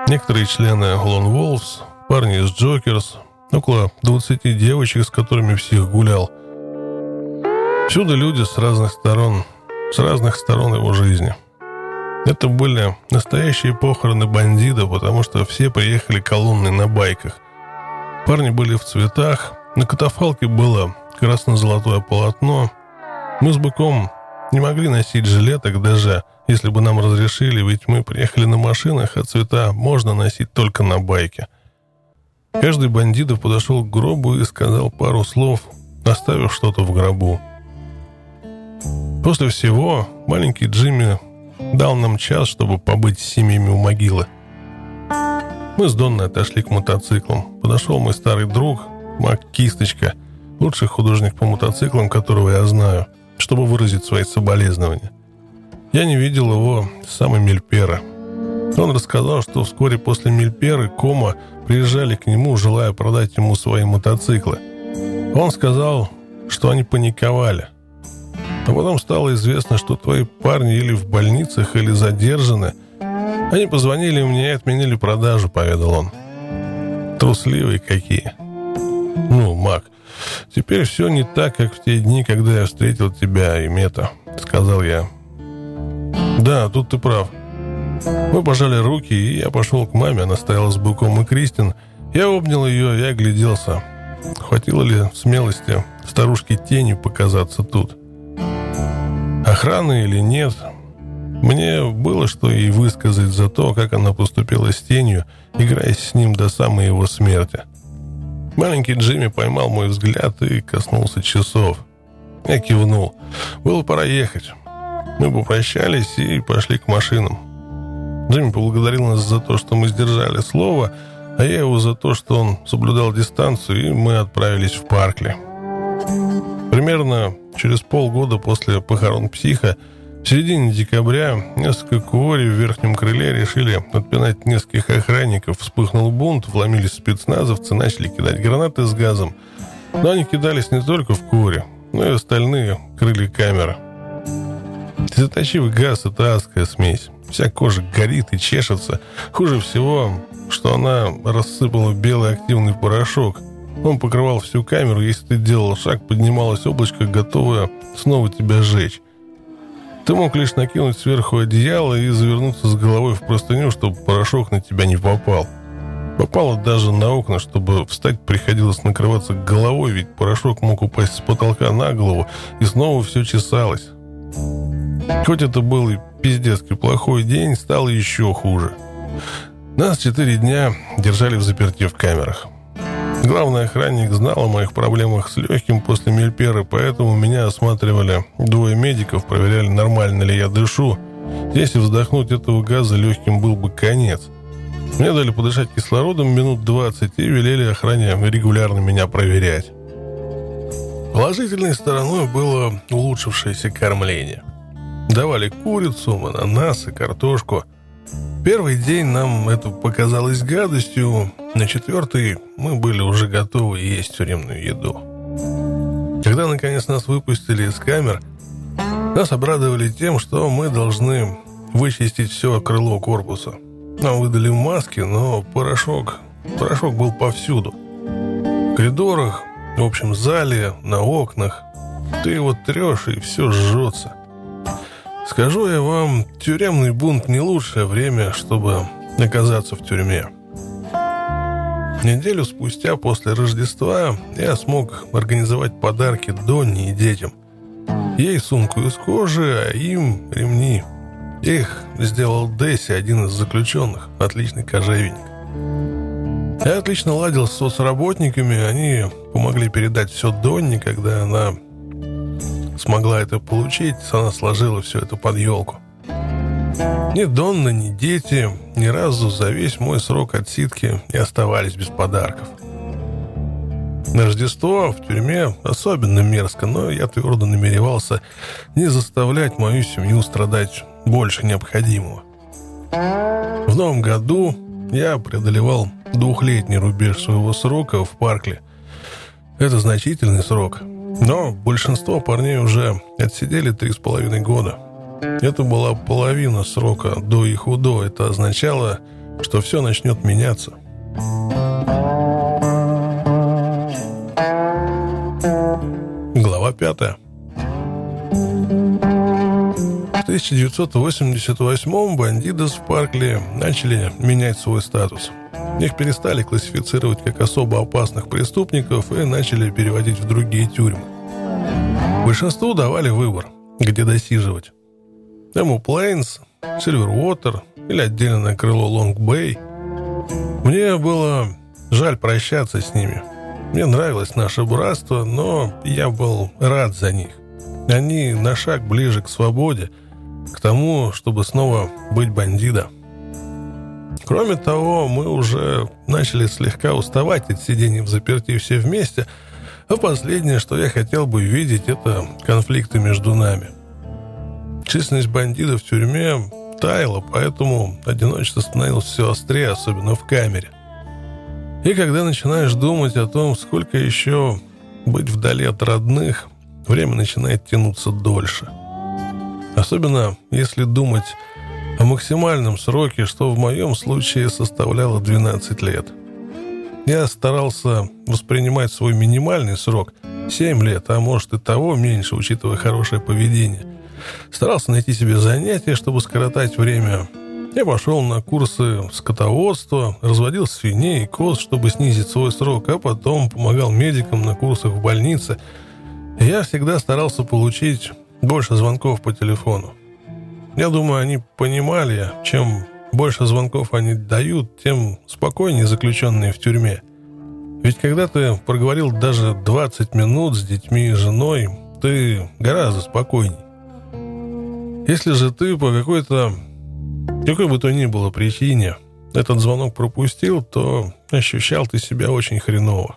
некоторые члены «Lone Wolves», парни из «Джокерс», Около 20 девочек, с которыми всех гулял. Всюду люди с разных сторон, с разных сторон его жизни. Это были настоящие похороны бандита, потому что все приехали колонной на байках. Парни были в цветах, на катафалке было красно-золотое полотно. Мы с быком не могли носить жилеток даже если бы нам разрешили, ведь мы приехали на машинах, а цвета можно носить только на байке. Каждый бандитов подошел к гробу и сказал пару слов, оставив что-то в гробу. После всего маленький Джимми дал нам час, чтобы побыть с семьями у могилы. Мы с Донной отошли к мотоциклам. Подошел мой старый друг, Мак Кисточка, лучший художник по мотоциклам, которого я знаю, чтобы выразить свои соболезнования. Я не видел его с самой Мельпера. Он рассказал, что вскоре после Мельперы Кома приезжали к нему, желая продать ему свои мотоциклы. Он сказал, что они паниковали. А потом стало известно, что твои парни или в больницах, или задержаны. Они позвонили мне и отменили продажу, поведал он. Трусливые какие. Ну, Мак, теперь все не так, как в те дни, когда я встретил тебя и Мета, сказал я. Да, тут ты прав. Мы пожали руки, и я пошел к маме. Она стояла с быком и Кристин. Я обнял ее, я огляделся. Хватило ли смелости старушке тени показаться тут? Охраны или нет? Мне было что ей высказать за то, как она поступила с тенью, играя с ним до самой его смерти. Маленький Джимми поймал мой взгляд и коснулся часов. Я кивнул. Было пора ехать. Мы попрощались и пошли к машинам. Джимми поблагодарил нас за то, что мы сдержали слово, а я его за то, что он соблюдал дистанцию, и мы отправились в Паркли. Примерно через полгода после похорон психа в середине декабря несколько куори в верхнем крыле решили отпинать нескольких охранников. Вспыхнул бунт, вломились спецназовцы, начали кидать гранаты с газом. Но они кидались не только в куори, но и остальные крыли камеры – Слезоточивый газ – это адская смесь. Вся кожа горит и чешется. Хуже всего, что она рассыпала белый активный порошок. Он покрывал всю камеру, если ты делал шаг, поднималось облачко, готовое снова тебя сжечь. Ты мог лишь накинуть сверху одеяло и завернуться с головой в простыню, чтобы порошок на тебя не попал. Попало даже на окна, чтобы встать приходилось накрываться головой, ведь порошок мог упасть с потолка на голову, и снова все чесалось. Хоть это был и пиздецкий плохой день, стало еще хуже. Нас четыре дня держали в заперти в камерах. Главный охранник знал о моих проблемах с легким после мельперы, поэтому меня осматривали двое медиков, проверяли, нормально ли я дышу. Если вздохнуть этого газа легким был бы конец. Мне дали подышать кислородом минут 20 и велели охране регулярно меня проверять. Положительной стороной было улучшившееся кормление. Давали курицу, ананасы, картошку. Первый день нам это показалось гадостью, на четвертый мы были уже готовы есть тюремную еду. Когда наконец нас выпустили из камер, нас обрадовали тем, что мы должны вычистить все крыло корпуса. Нам выдали маски, но порошок, порошок был повсюду. В коридорах, в общем зале, на окнах. Ты его трешь, и все жжется. Скажу я вам, тюремный бунт не лучшее время, чтобы оказаться в тюрьме. Неделю спустя после Рождества я смог организовать подарки Донне и детям. Ей сумку из кожи, а им ремни. Их сделал Десси, один из заключенных, отличный кожевенник. Я отлично ладил с соцработниками, они помогли передать все Донне, когда она смогла это получить, она сложила все это под елку. Ни Донна, ни дети ни разу за весь мой срок отсидки не оставались без подарков. На Рождество в тюрьме особенно мерзко, но я твердо намеревался не заставлять мою семью страдать больше необходимого. В новом году я преодолевал двухлетний рубеж своего срока в Паркле. Это значительный срок – но большинство парней уже отсидели три с половиной года. Это была половина срока до их УДО. Это означало, что все начнет меняться. Глава пятая. В 1988-м бандиты в Паркли начали менять свой статус. Их перестали классифицировать как особо опасных преступников и начали переводить в другие тюрьмы. Большинству давали выбор, где досиживать. Эму Плейнс, Сильвервотер или отдельное крыло Лонг-Бэй. Мне было жаль прощаться с ними. Мне нравилось наше братство, но я был рад за них. Они на шаг ближе к свободе, к тому, чтобы снова быть бандитом. Кроме того, мы уже начали слегка уставать от сидения в заперти все вместе, а последнее, что я хотел бы видеть, это конфликты между нами. Численность бандитов в тюрьме таяла, поэтому одиночество становилось все острее, особенно в камере. И когда начинаешь думать о том, сколько еще быть вдали от родных, время начинает тянуться дольше. Особенно если думать о максимальном сроке, что в моем случае составляло 12 лет. Я старался воспринимать свой минимальный срок 7 лет, а может и того меньше, учитывая хорошее поведение. Старался найти себе занятие, чтобы скоротать время. Я пошел на курсы скотоводства, разводил свиней и коз, чтобы снизить свой срок, а потом помогал медикам на курсах в больнице. Я всегда старался получить больше звонков по телефону. Я думаю, они понимали, чем больше звонков они дают, тем спокойнее заключенные в тюрьме. Ведь когда ты проговорил даже 20 минут с детьми и женой, ты гораздо спокойней. Если же ты по какой-то, какой бы то ни было причине этот звонок пропустил, то ощущал ты себя очень хреново.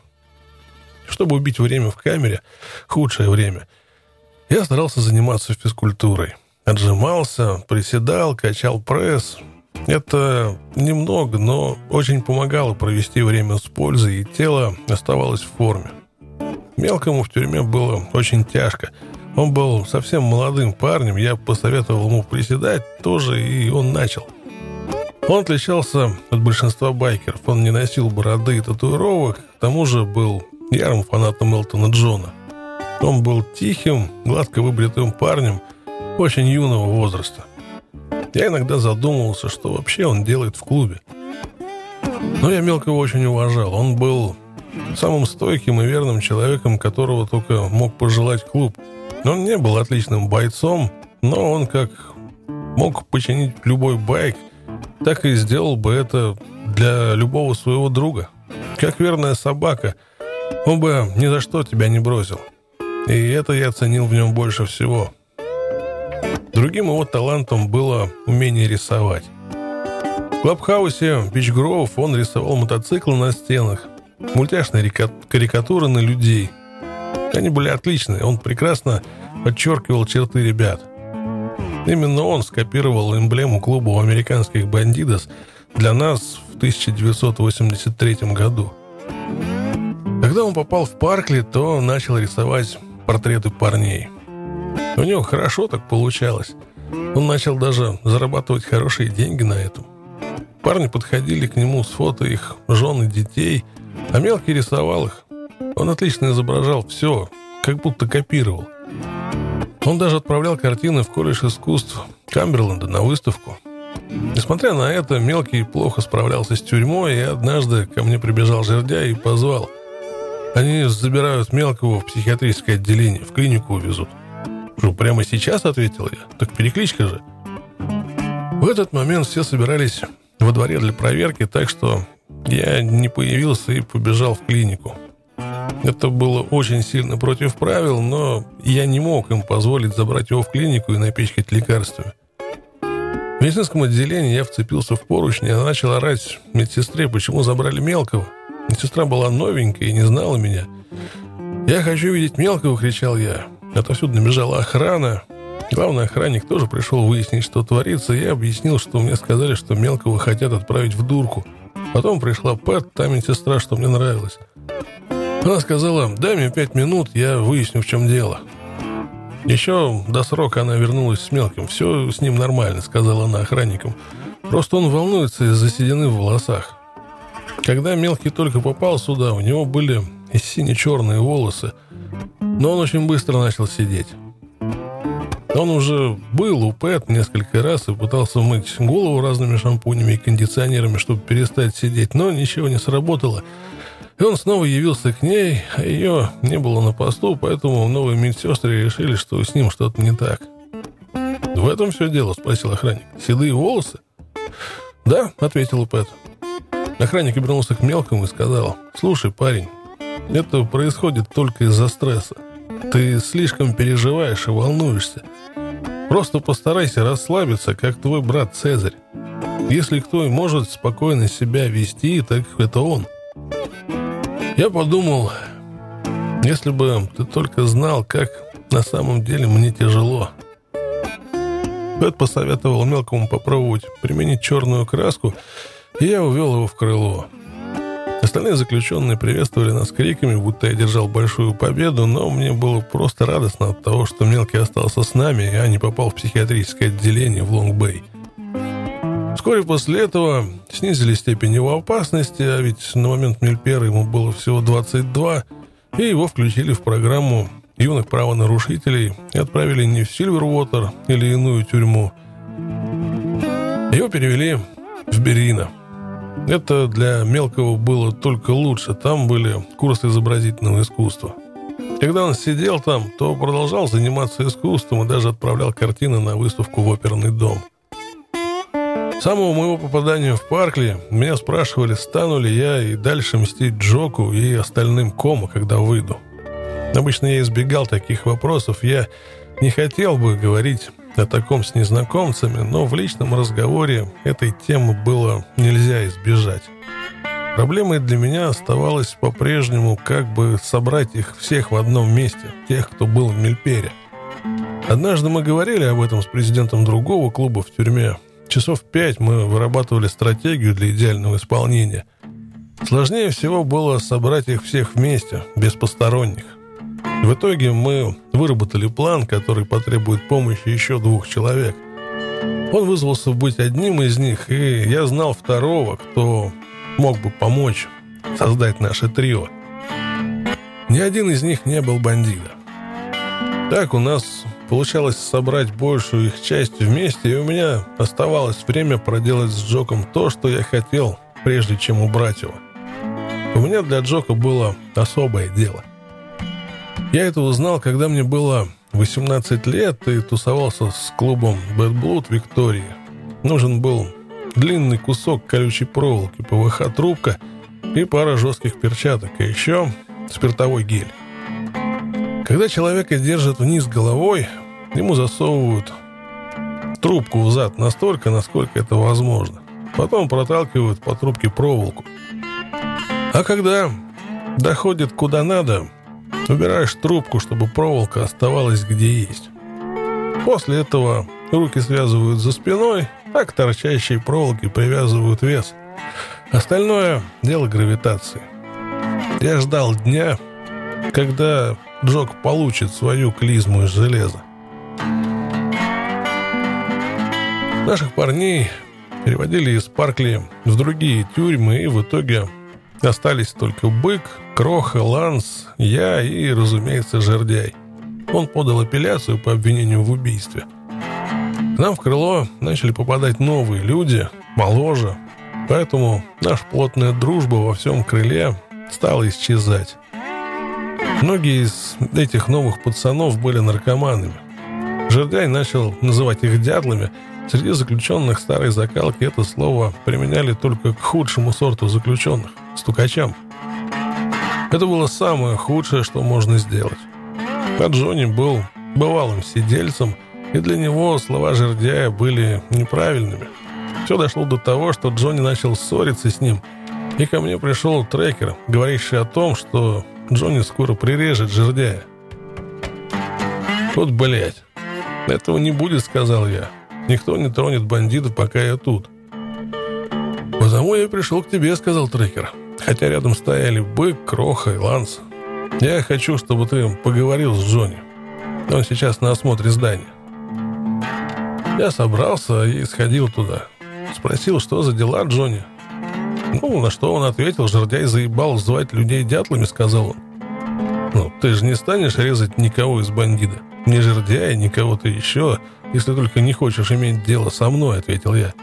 Чтобы убить время в камере, худшее время, я старался заниматься физкультурой. Отжимался, приседал, качал пресс. Это немного, но очень помогало провести время с пользой, и тело оставалось в форме. Мелкому в тюрьме было очень тяжко. Он был совсем молодым парнем, я посоветовал ему приседать тоже, и он начал. Он отличался от большинства байкеров. Он не носил бороды и татуировок, к тому же был ярым фанатом Элтона Джона. Он был тихим, гладко выбритым парнем – очень юного возраста. Я иногда задумывался, что вообще он делает в клубе. Но я Мелкого очень уважал. Он был самым стойким и верным человеком, которого только мог пожелать клуб. Он не был отличным бойцом, но он как мог починить любой байк, так и сделал бы это для любого своего друга. Как верная собака, он бы ни за что тебя не бросил. И это я ценил в нем больше всего. Другим его талантом было умение рисовать. В клабхаусе Бич Гроув он рисовал мотоциклы на стенах, мультяшные карикатуры на людей. Они были отличные, он прекрасно подчеркивал черты ребят. Именно он скопировал эмблему клуба американских бандитов для нас в 1983 году. Когда он попал в Паркли, то начал рисовать портреты парней – у него хорошо так получалось. Он начал даже зарабатывать хорошие деньги на этом. Парни подходили к нему с фото их жен и детей, а мелкий рисовал их. Он отлично изображал все, как будто копировал. Он даже отправлял картины в колледж искусств Камберленда на выставку. Несмотря на это, мелкий плохо справлялся с тюрьмой, и однажды ко мне прибежал жердя и позвал. Они забирают мелкого в психиатрическое отделение, в клинику увезут. «Ну, прямо сейчас?» — ответил я. «Так перекличка же». В этот момент все собирались во дворе для проверки, так что я не появился и побежал в клинику. Это было очень сильно против правил, но я не мог им позволить забрать его в клинику и напичкать лекарствами. В медицинском отделении я вцепился в поручни и начал орать медсестре, почему забрали мелкого. Медсестра была новенькая и не знала меня. «Я хочу видеть мелкого!» — кричал я. Отовсюду набежала охрана. Главный охранник тоже пришел выяснить, что творится, я объяснил, что мне сказали, что мелкого хотят отправить в дурку. Потом пришла Пэт, та медсестра, что мне нравилось. Она сказала, дай мне пять минут, я выясню, в чем дело. Еще до срока она вернулась с мелким. Все с ним нормально, сказала она охранникам. Просто он волнуется из-за седины в волосах. Когда мелкий только попал сюда, у него были сине-черные волосы – но он очень быстро начал сидеть. Он уже был у Пэт несколько раз и пытался мыть голову разными шампунями и кондиционерами, чтобы перестать сидеть, но ничего не сработало. И он снова явился к ней, а ее не было на посту, поэтому новые медсестры решили, что с ним что-то не так. «В этом все дело?» — спросил охранник. «Седые волосы?» «Да», — ответила Пэт. Охранник обернулся к мелкому и сказал, «Слушай, парень, это происходит только из-за стресса. Ты слишком переживаешь и волнуешься. Просто постарайся расслабиться, как твой брат Цезарь. Если кто и может спокойно себя вести, так это он. Я подумал, если бы ты только знал, как на самом деле мне тяжело. Пэт посоветовал мелкому попробовать применить черную краску, и я увел его в крыло. Остальные заключенные приветствовали нас криками, будто я держал большую победу, но мне было просто радостно от того, что мелкий остался с нами, я не попал в психиатрическое отделение в Лонг-Бэй. Вскоре после этого снизили степень его опасности, а ведь на момент Мельпера ему было всего 22, и его включили в программу юных правонарушителей и отправили не в Сильвервотер или иную тюрьму. Его перевели в Берино. Это для мелкого было только лучше. Там были курсы изобразительного искусства. Когда он сидел там, то продолжал заниматься искусством и даже отправлял картины на выставку в оперный дом. С самого моего попадания в Паркли меня спрашивали, стану ли я и дальше мстить Джоку и остальным Кома, когда выйду. Обычно я избегал таких вопросов. Я не хотел бы говорить о таком с незнакомцами, но в личном разговоре этой темы было нельзя избежать. Проблемой для меня оставалось по-прежнему как бы собрать их всех в одном месте, тех, кто был в Мельпере. Однажды мы говорили об этом с президентом другого клуба в тюрьме. Часов пять мы вырабатывали стратегию для идеального исполнения. Сложнее всего было собрать их всех вместе, без посторонних. В итоге мы выработали план, который потребует помощи еще двух человек. Он вызвался быть одним из них, и я знал второго, кто мог бы помочь создать наше трио. Ни один из них не был бандитом. Так у нас получалось собрать большую их часть вместе, и у меня оставалось время проделать с Джоком то, что я хотел, прежде чем убрать его. У меня для Джока было особое дело. Я это узнал, когда мне было 18 лет и тусовался с клубом Bad Blood Виктории. Нужен был длинный кусок колючей проволоки, ПВХ-трубка и пара жестких перчаток, а еще спиртовой гель. Когда человека держат вниз головой, ему засовывают трубку в зад настолько, насколько это возможно. Потом проталкивают по трубке проволоку. А когда доходит куда надо, Убираешь трубку, чтобы проволока оставалась где есть. После этого руки связывают за спиной, а к торчащей проволоке привязывают вес. Остальное – дело гравитации. Я ждал дня, когда Джок получит свою клизму из железа. Наших парней переводили из Паркли в другие тюрьмы, и в итоге Остались только Бык, Кроха, Ланс, я и, разумеется, Жердяй. Он подал апелляцию по обвинению в убийстве. К нам в крыло начали попадать новые люди, моложе, поэтому наша плотная дружба во всем крыле стала исчезать. Многие из этих новых пацанов были наркоманами. Жердяй начал называть их дятлами. Среди заключенных старой закалки это слово применяли только к худшему сорту заключенных стукачам. Это было самое худшее, что можно сделать. А Джонни был бывалым сидельцем, и для него слова жердяя были неправильными. Все дошло до того, что Джонни начал ссориться с ним, и ко мне пришел трекер, говорящий о том, что Джонни скоро прирежет жердяя. Вот, блядь, этого не будет, сказал я. Никто не тронет бандитов, пока я тут. «Потому я пришел к тебе», — сказал трекер хотя рядом стояли Бык, Кроха и Ланс. Я хочу, чтобы ты поговорил с Джонни. Он сейчас на осмотре здания. Я собрался и сходил туда. Спросил, что за дела Джонни. Ну, на что он ответил, жердяй заебал звать людей дятлами, сказал он. Ну, ты же не станешь резать никого из бандита. ни жердяя, ни кого-то еще, если только не хочешь иметь дело со мной», — ответил я.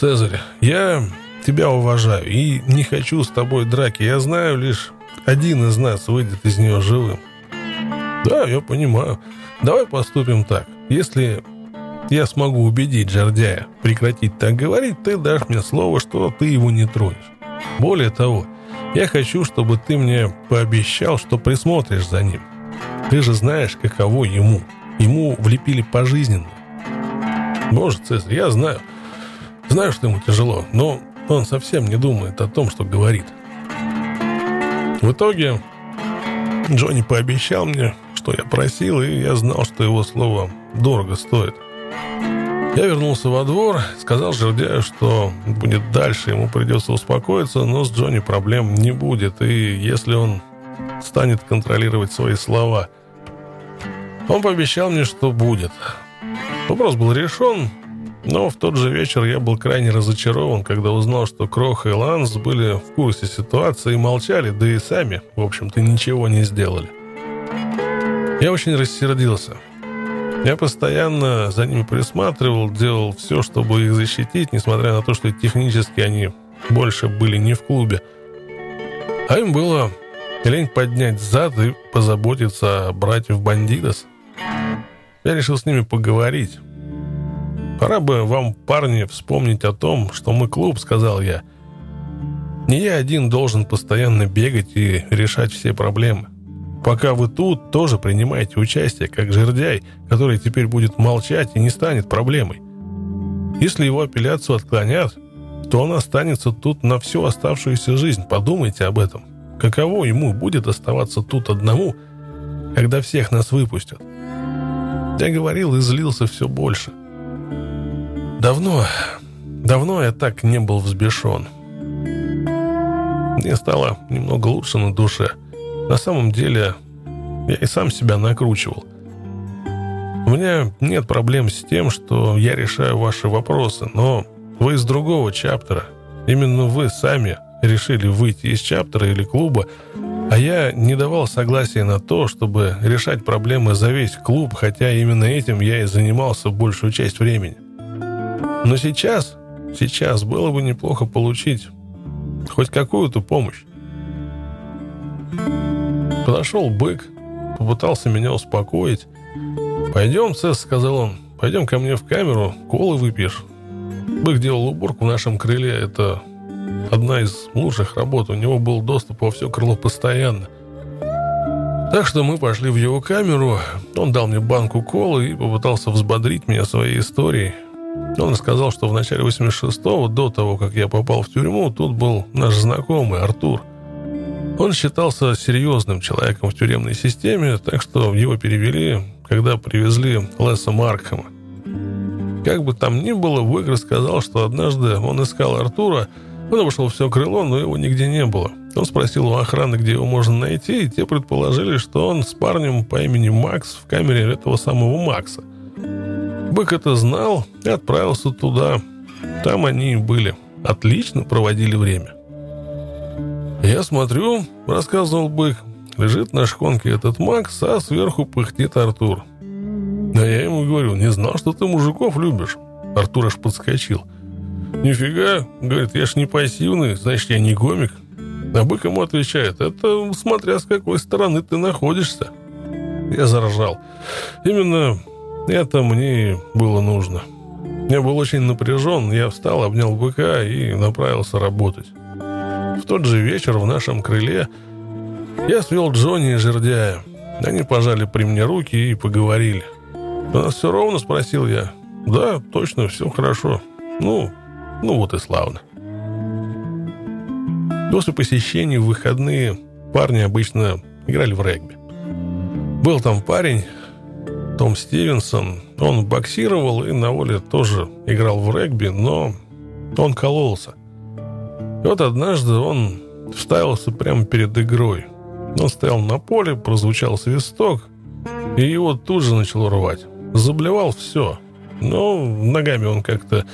«Цезарь, я тебя уважаю и не хочу с тобой драки. Я знаю, лишь один из нас выйдет из нее живым». «Да, я понимаю. Давай поступим так. Если я смогу убедить Джардяя прекратить так говорить, ты дашь мне слово, что ты его не тронешь. Более того, я хочу, чтобы ты мне пообещал, что присмотришь за ним. Ты же знаешь, каково ему. Ему влепили пожизненно. Может, Цезарь, я знаю. Знаю, что ему тяжело, но он совсем не думает о том, что говорит. В итоге Джонни пообещал мне, что я просил, и я знал, что его слово дорого стоит. Я вернулся во двор, сказал Жердяю, что будет дальше, ему придется успокоиться, но с Джонни проблем не будет, и если он станет контролировать свои слова. Он пообещал мне, что будет. Вопрос был решен, но в тот же вечер я был крайне разочарован, когда узнал, что Крох и Ланс были в курсе ситуации и молчали, да и сами, в общем-то, ничего не сделали. Я очень рассердился. Я постоянно за ними присматривал, делал все, чтобы их защитить, несмотря на то, что технически они больше были не в клубе. А им было лень поднять зад и позаботиться о братьев Бандитос. Я решил с ними поговорить. «Пора бы вам, парни, вспомнить о том, что мы клуб», — сказал я. «Не я один должен постоянно бегать и решать все проблемы. Пока вы тут, тоже принимаете участие, как жердяй, который теперь будет молчать и не станет проблемой. Если его апелляцию отклонят, то он останется тут на всю оставшуюся жизнь. Подумайте об этом. Каково ему будет оставаться тут одному, когда всех нас выпустят? Я говорил и злился все больше. Давно, давно я так не был взбешен. Мне стало немного лучше на душе – на самом деле, я и сам себя накручивал. У меня нет проблем с тем, что я решаю ваши вопросы, но вы из другого чаптера. Именно вы сами решили выйти из чаптера или клуба, а я не давал согласия на то, чтобы решать проблемы за весь клуб, хотя именно этим я и занимался большую часть времени. Но сейчас, сейчас было бы неплохо получить хоть какую-то помощь. Подошел бык, попытался меня успокоить. «Пойдем, Цесс», — сказал он, — «пойдем ко мне в камеру, колы выпьешь». Бык делал уборку в нашем крыле, это одна из лучших работ, у него был доступ во все крыло постоянно. Так что мы пошли в его камеру, он дал мне банку колы и попытался взбодрить меня своей историей. Он сказал, что в начале 86-го, до того, как я попал в тюрьму, тут был наш знакомый Артур – он считался серьезным человеком в тюремной системе, так что его перевели, когда привезли Леса Маркхэма. Как бы там ни было, Уик рассказал, что однажды он искал Артура, он обошел все крыло, но его нигде не было. Он спросил у охраны, где его можно найти, и те предположили, что он с парнем по имени Макс в камере этого самого Макса. Бык это знал и отправился туда. Там они и были. Отлично проводили время. «Я смотрю», — рассказывал бык, — «лежит на шконке этот Макс, а сверху пыхтит Артур». А я ему говорю, не знал, что ты мужиков любишь. Артур аж подскочил. «Нифига», — говорит, — «я ж не пассивный, значит, я не гомик». А бык ему отвечает, «Это смотря с какой стороны ты находишься». Я заржал. Именно это мне было нужно. Я был очень напряжен, я встал, обнял быка и направился работать. В тот же вечер в нашем крыле я свел Джонни и Жердяя. Они пожали при мне руки и поговорили. «У нас все ровно?» – спросил я. «Да, точно, все хорошо. Ну, ну вот и славно». После посещений в выходные парни обычно играли в регби. Был там парень, том Стивенсон. Он боксировал и на воле тоже играл в регби, но он кололся. И вот однажды он вставился прямо перед игрой. Он стоял на поле, прозвучал свисток, и его тут же начало рвать. Заблевал все. Но ногами он как-то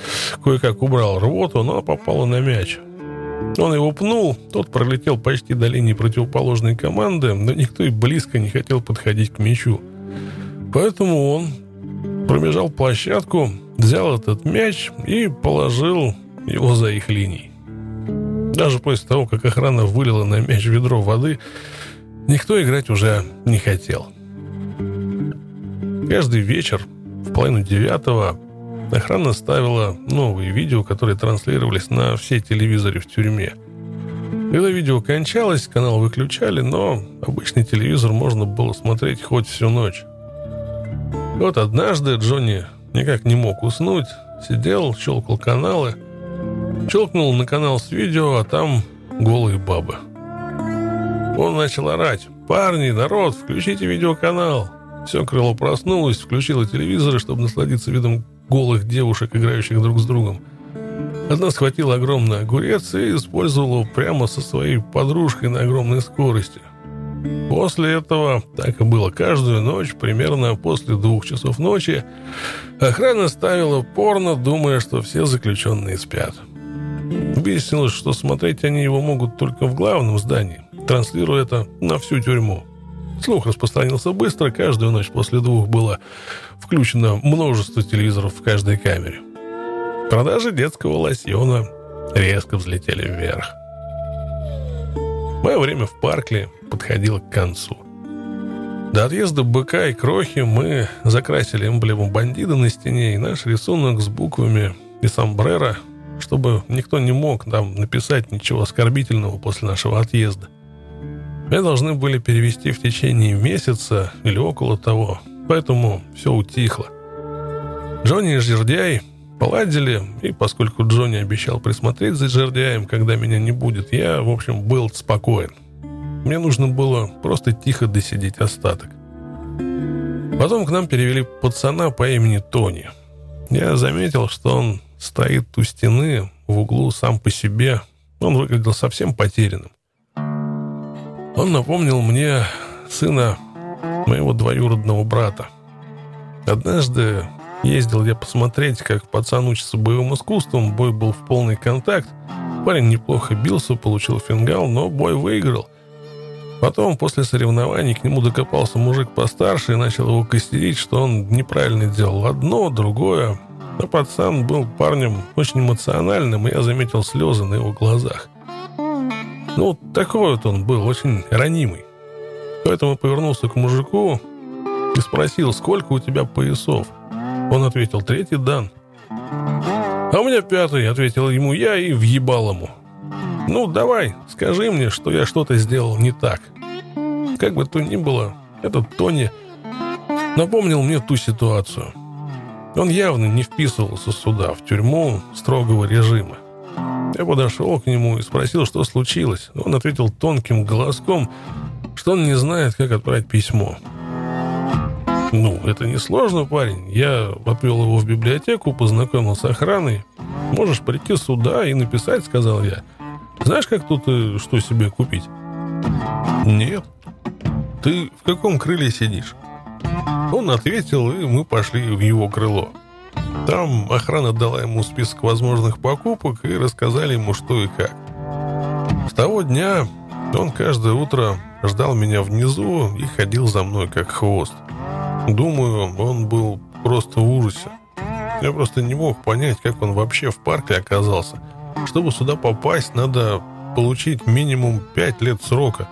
кое-как убрал рвоту, но попала на мяч. Он его пнул, тот пролетел почти до линии противоположной команды, но никто и близко не хотел подходить к мячу. Поэтому он пробежал площадку, взял этот мяч и положил его за их линией. Даже после того, как охрана вылила на мяч ведро воды, никто играть уже не хотел. Каждый вечер в половину девятого охрана ставила новые видео, которые транслировались на все телевизоры в тюрьме. Когда видео кончалось, канал выключали, но обычный телевизор можно было смотреть хоть всю ночь. Вот однажды Джонни никак не мог уснуть, сидел, щелкал каналы, щелкнул на канал с видео, а там голые бабы. Он начал орать. «Парни, народ, включите видеоканал!» Все крыло проснулось, включило телевизор, чтобы насладиться видом голых девушек, играющих друг с другом. Одна схватила огромный огурец и использовала его прямо со своей подружкой на огромной скорости. После этого так и было каждую ночь, примерно после двух часов ночи, охрана ставила порно, думая, что все заключенные спят. Выяснилось, что смотреть они его могут только в главном здании, транслируя это на всю тюрьму. Слух распространился быстро, каждую ночь после двух было включено множество телевизоров в каждой камере. Продажи детского лосьона резко взлетели вверх. Мое время в Паркли подходило к концу. До отъезда быка и крохи мы закрасили эмблему бандита на стене и наш рисунок с буквами и сомбреро, чтобы никто не мог нам написать ничего оскорбительного после нашего отъезда. Мы должны были перевести в течение месяца или около того, поэтому все утихло. Джонни и Жердяй Поладили, и поскольку Джонни обещал присмотреть за жердяем, когда меня не будет, я, в общем, был спокоен. Мне нужно было просто тихо досидеть остаток. Потом к нам перевели пацана по имени Тони. Я заметил, что он стоит у стены в углу сам по себе. Он выглядел совсем потерянным. Он напомнил мне сына моего двоюродного брата. Однажды Ездил я посмотреть, как пацан учится боевым искусствам. Бой был в полный контакт. Парень неплохо бился, получил фингал, но бой выиграл. Потом, после соревнований, к нему докопался мужик постарше и начал его костерить, что он неправильно делал одно, другое. А пацан был парнем очень эмоциональным, и я заметил слезы на его глазах. Ну, такой вот он был, очень ранимый. Поэтому повернулся к мужику и спросил, сколько у тебя поясов. Он ответил, третий дан. А у меня пятый, ответил ему я и въебал ему. Ну, давай, скажи мне, что я что-то сделал не так. Как бы то ни было, этот Тони напомнил мне ту ситуацию. Он явно не вписывался сюда, в тюрьму строгого режима. Я подошел к нему и спросил, что случилось. Он ответил тонким голоском, что он не знает, как отправить письмо. Ну, это не сложно, парень. Я отвел его в библиотеку, познакомил с охраной. Можешь прийти сюда и написать, сказал я. Знаешь, как тут э, что себе купить? Нет. Ты в каком крыле сидишь? Он ответил, и мы пошли в его крыло. Там охрана дала ему список возможных покупок и рассказали ему, что и как. С того дня он каждое утро ждал меня внизу и ходил за мной как хвост. Думаю, он был просто в ужасе. Я просто не мог понять, как он вообще в парке оказался. Чтобы сюда попасть, надо получить минимум 5 лет срока.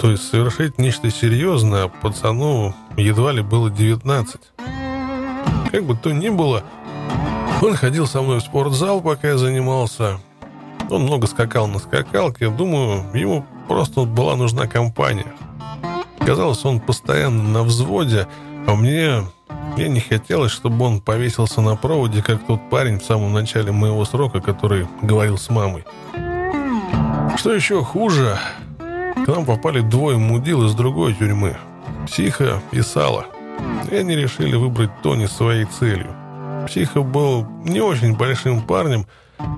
То есть совершить нечто серьезное, пацану едва ли было 19. Как бы то ни было, он ходил со мной в спортзал, пока я занимался. Он много скакал на скакалке. Думаю, ему просто была нужна компания. Казалось, он постоянно на взводе, а мне... Мне не хотелось, чтобы он повесился на проводе, как тот парень в самом начале моего срока, который говорил с мамой. Что еще хуже, к нам попали двое мудил из другой тюрьмы. Психа и Сала. Они решили выбрать Тони своей целью. Психа был не очень большим парнем,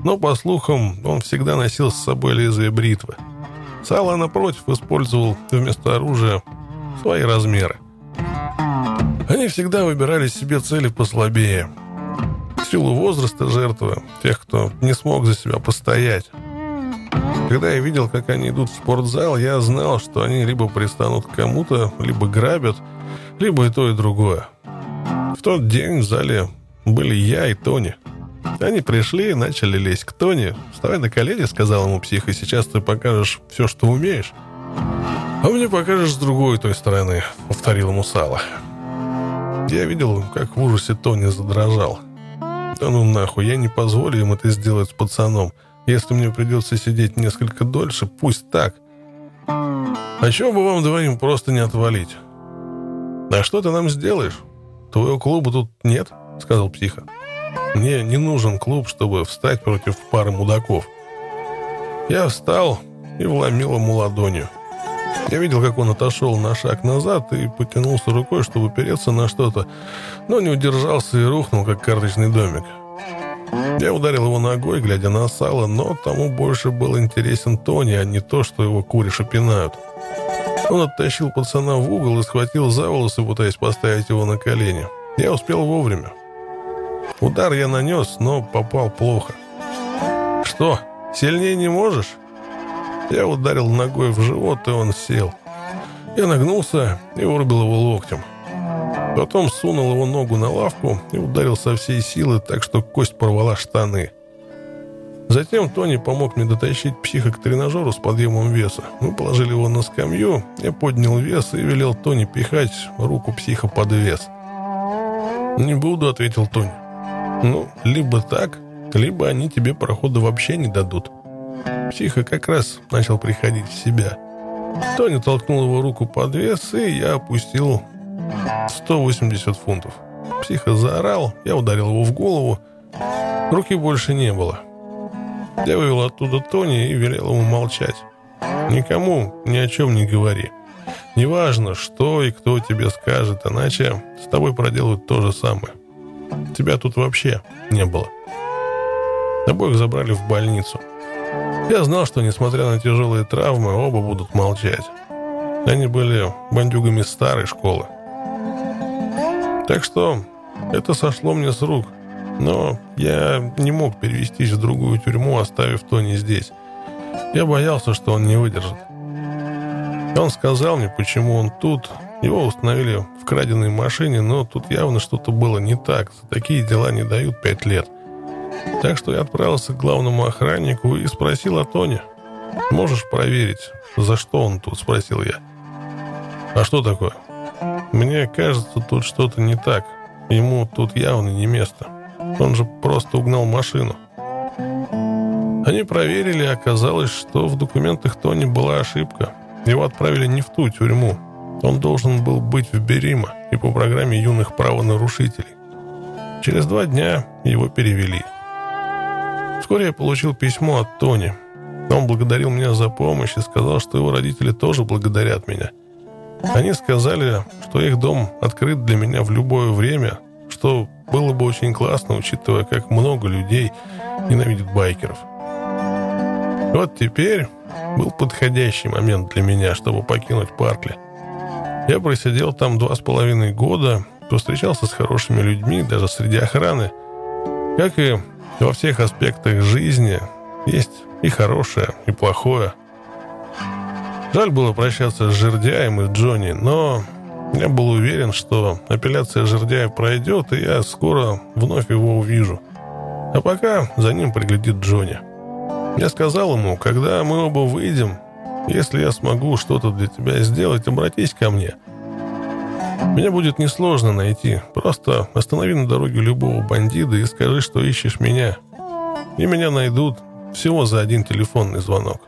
но, по слухам, он всегда носил с собой лезвие бритвы. Сала, напротив, использовал вместо оружия свои размеры. Они всегда выбирали себе цели послабее. В силу возраста жертвы, тех, кто не смог за себя постоять. Когда я видел, как они идут в спортзал, я знал, что они либо пристанут к кому-то, либо грабят, либо и то, и другое. В тот день в зале были я и Тони. Они пришли и начали лезть к Тони. «Вставай на колени», — сказал ему псих, — «и сейчас ты покажешь все, что умеешь». «А мне покажешь с другой той стороны», — повторил ему Сало. Я видел, как в ужасе Тони задрожал. «Да ну нахуй, я не позволю им это сделать с пацаном. Если мне придется сидеть несколько дольше, пусть так. А чего бы вам двоим просто не отвалить?» «А что ты нам сделаешь? Твоего клуба тут нет?» — сказал психа. «Мне не нужен клуб, чтобы встать против пары мудаков». Я встал и вломил ему ладонью. Я видел, как он отошел на шаг назад и потянулся рукой, чтобы переться на что-то, но не удержался и рухнул, как карточный домик. Я ударил его ногой, глядя на сало, но тому больше был интересен Тони, а не то, что его куриша пинают. Он оттащил пацана в угол и схватил за волосы, пытаясь поставить его на колени. Я успел вовремя. Удар я нанес, но попал плохо. «Что, сильнее не можешь?» Я ударил ногой в живот, и он сел. Я нагнулся и вырубил его локтем. Потом сунул его ногу на лавку и ударил со всей силы, так что кость порвала штаны. Затем Тони помог мне дотащить психа к тренажеру с подъемом веса. Мы положили его на скамью, я поднял вес и велел Тони пихать руку психа под вес. «Не буду», — ответил Тони. «Ну, либо так, либо они тебе прохода вообще не дадут». Психа как раз начал приходить в себя. Тони толкнул его руку под вес, и я опустил 180 фунтов. Психа заорал, я ударил его в голову. Руки больше не было. Я вывел оттуда Тони и велел ему молчать. Никому ни о чем не говори. Неважно, что и кто тебе скажет, иначе с тобой проделают то же самое. Тебя тут вообще не было. Обоих забрали в больницу. Я знал, что, несмотря на тяжелые травмы, оба будут молчать. Они были бандюгами старой школы. Так что это сошло мне с рук. Но я не мог перевестись в другую тюрьму, оставив Тони здесь. Я боялся, что он не выдержит. Он сказал мне, почему он тут. Его установили в краденой машине, но тут явно что-то было не так. За такие дела не дают пять лет. Так что я отправился к главному охраннику и спросил о Тоне. «Можешь проверить, за что он тут?» – спросил я. «А что такое?» «Мне кажется, тут что-то не так. Ему тут явно не место. Он же просто угнал машину». Они проверили, и оказалось, что в документах Тони была ошибка. Его отправили не в ту тюрьму. Он должен был быть в Берима и по программе юных правонарушителей. Через два дня его перевели. Вскоре я получил письмо от Тони. Он благодарил меня за помощь и сказал, что его родители тоже благодарят меня. Они сказали, что их дом открыт для меня в любое время, что было бы очень классно, учитывая, как много людей ненавидит байкеров. Вот теперь был подходящий момент для меня, чтобы покинуть Паркли. Я просидел там два с половиной года, повстречался с хорошими людьми, даже среди охраны. Как и во всех аспектах жизни есть и хорошее, и плохое. Жаль было прощаться с Жердяем и Джонни, но я был уверен, что апелляция Жердяя пройдет, и я скоро вновь его увижу. А пока за ним приглядит Джонни. Я сказал ему, когда мы оба выйдем, если я смогу что-то для тебя сделать, обратись ко мне – меня будет несложно найти. Просто останови на дороге любого бандита и скажи, что ищешь меня. И меня найдут всего за один телефонный звонок.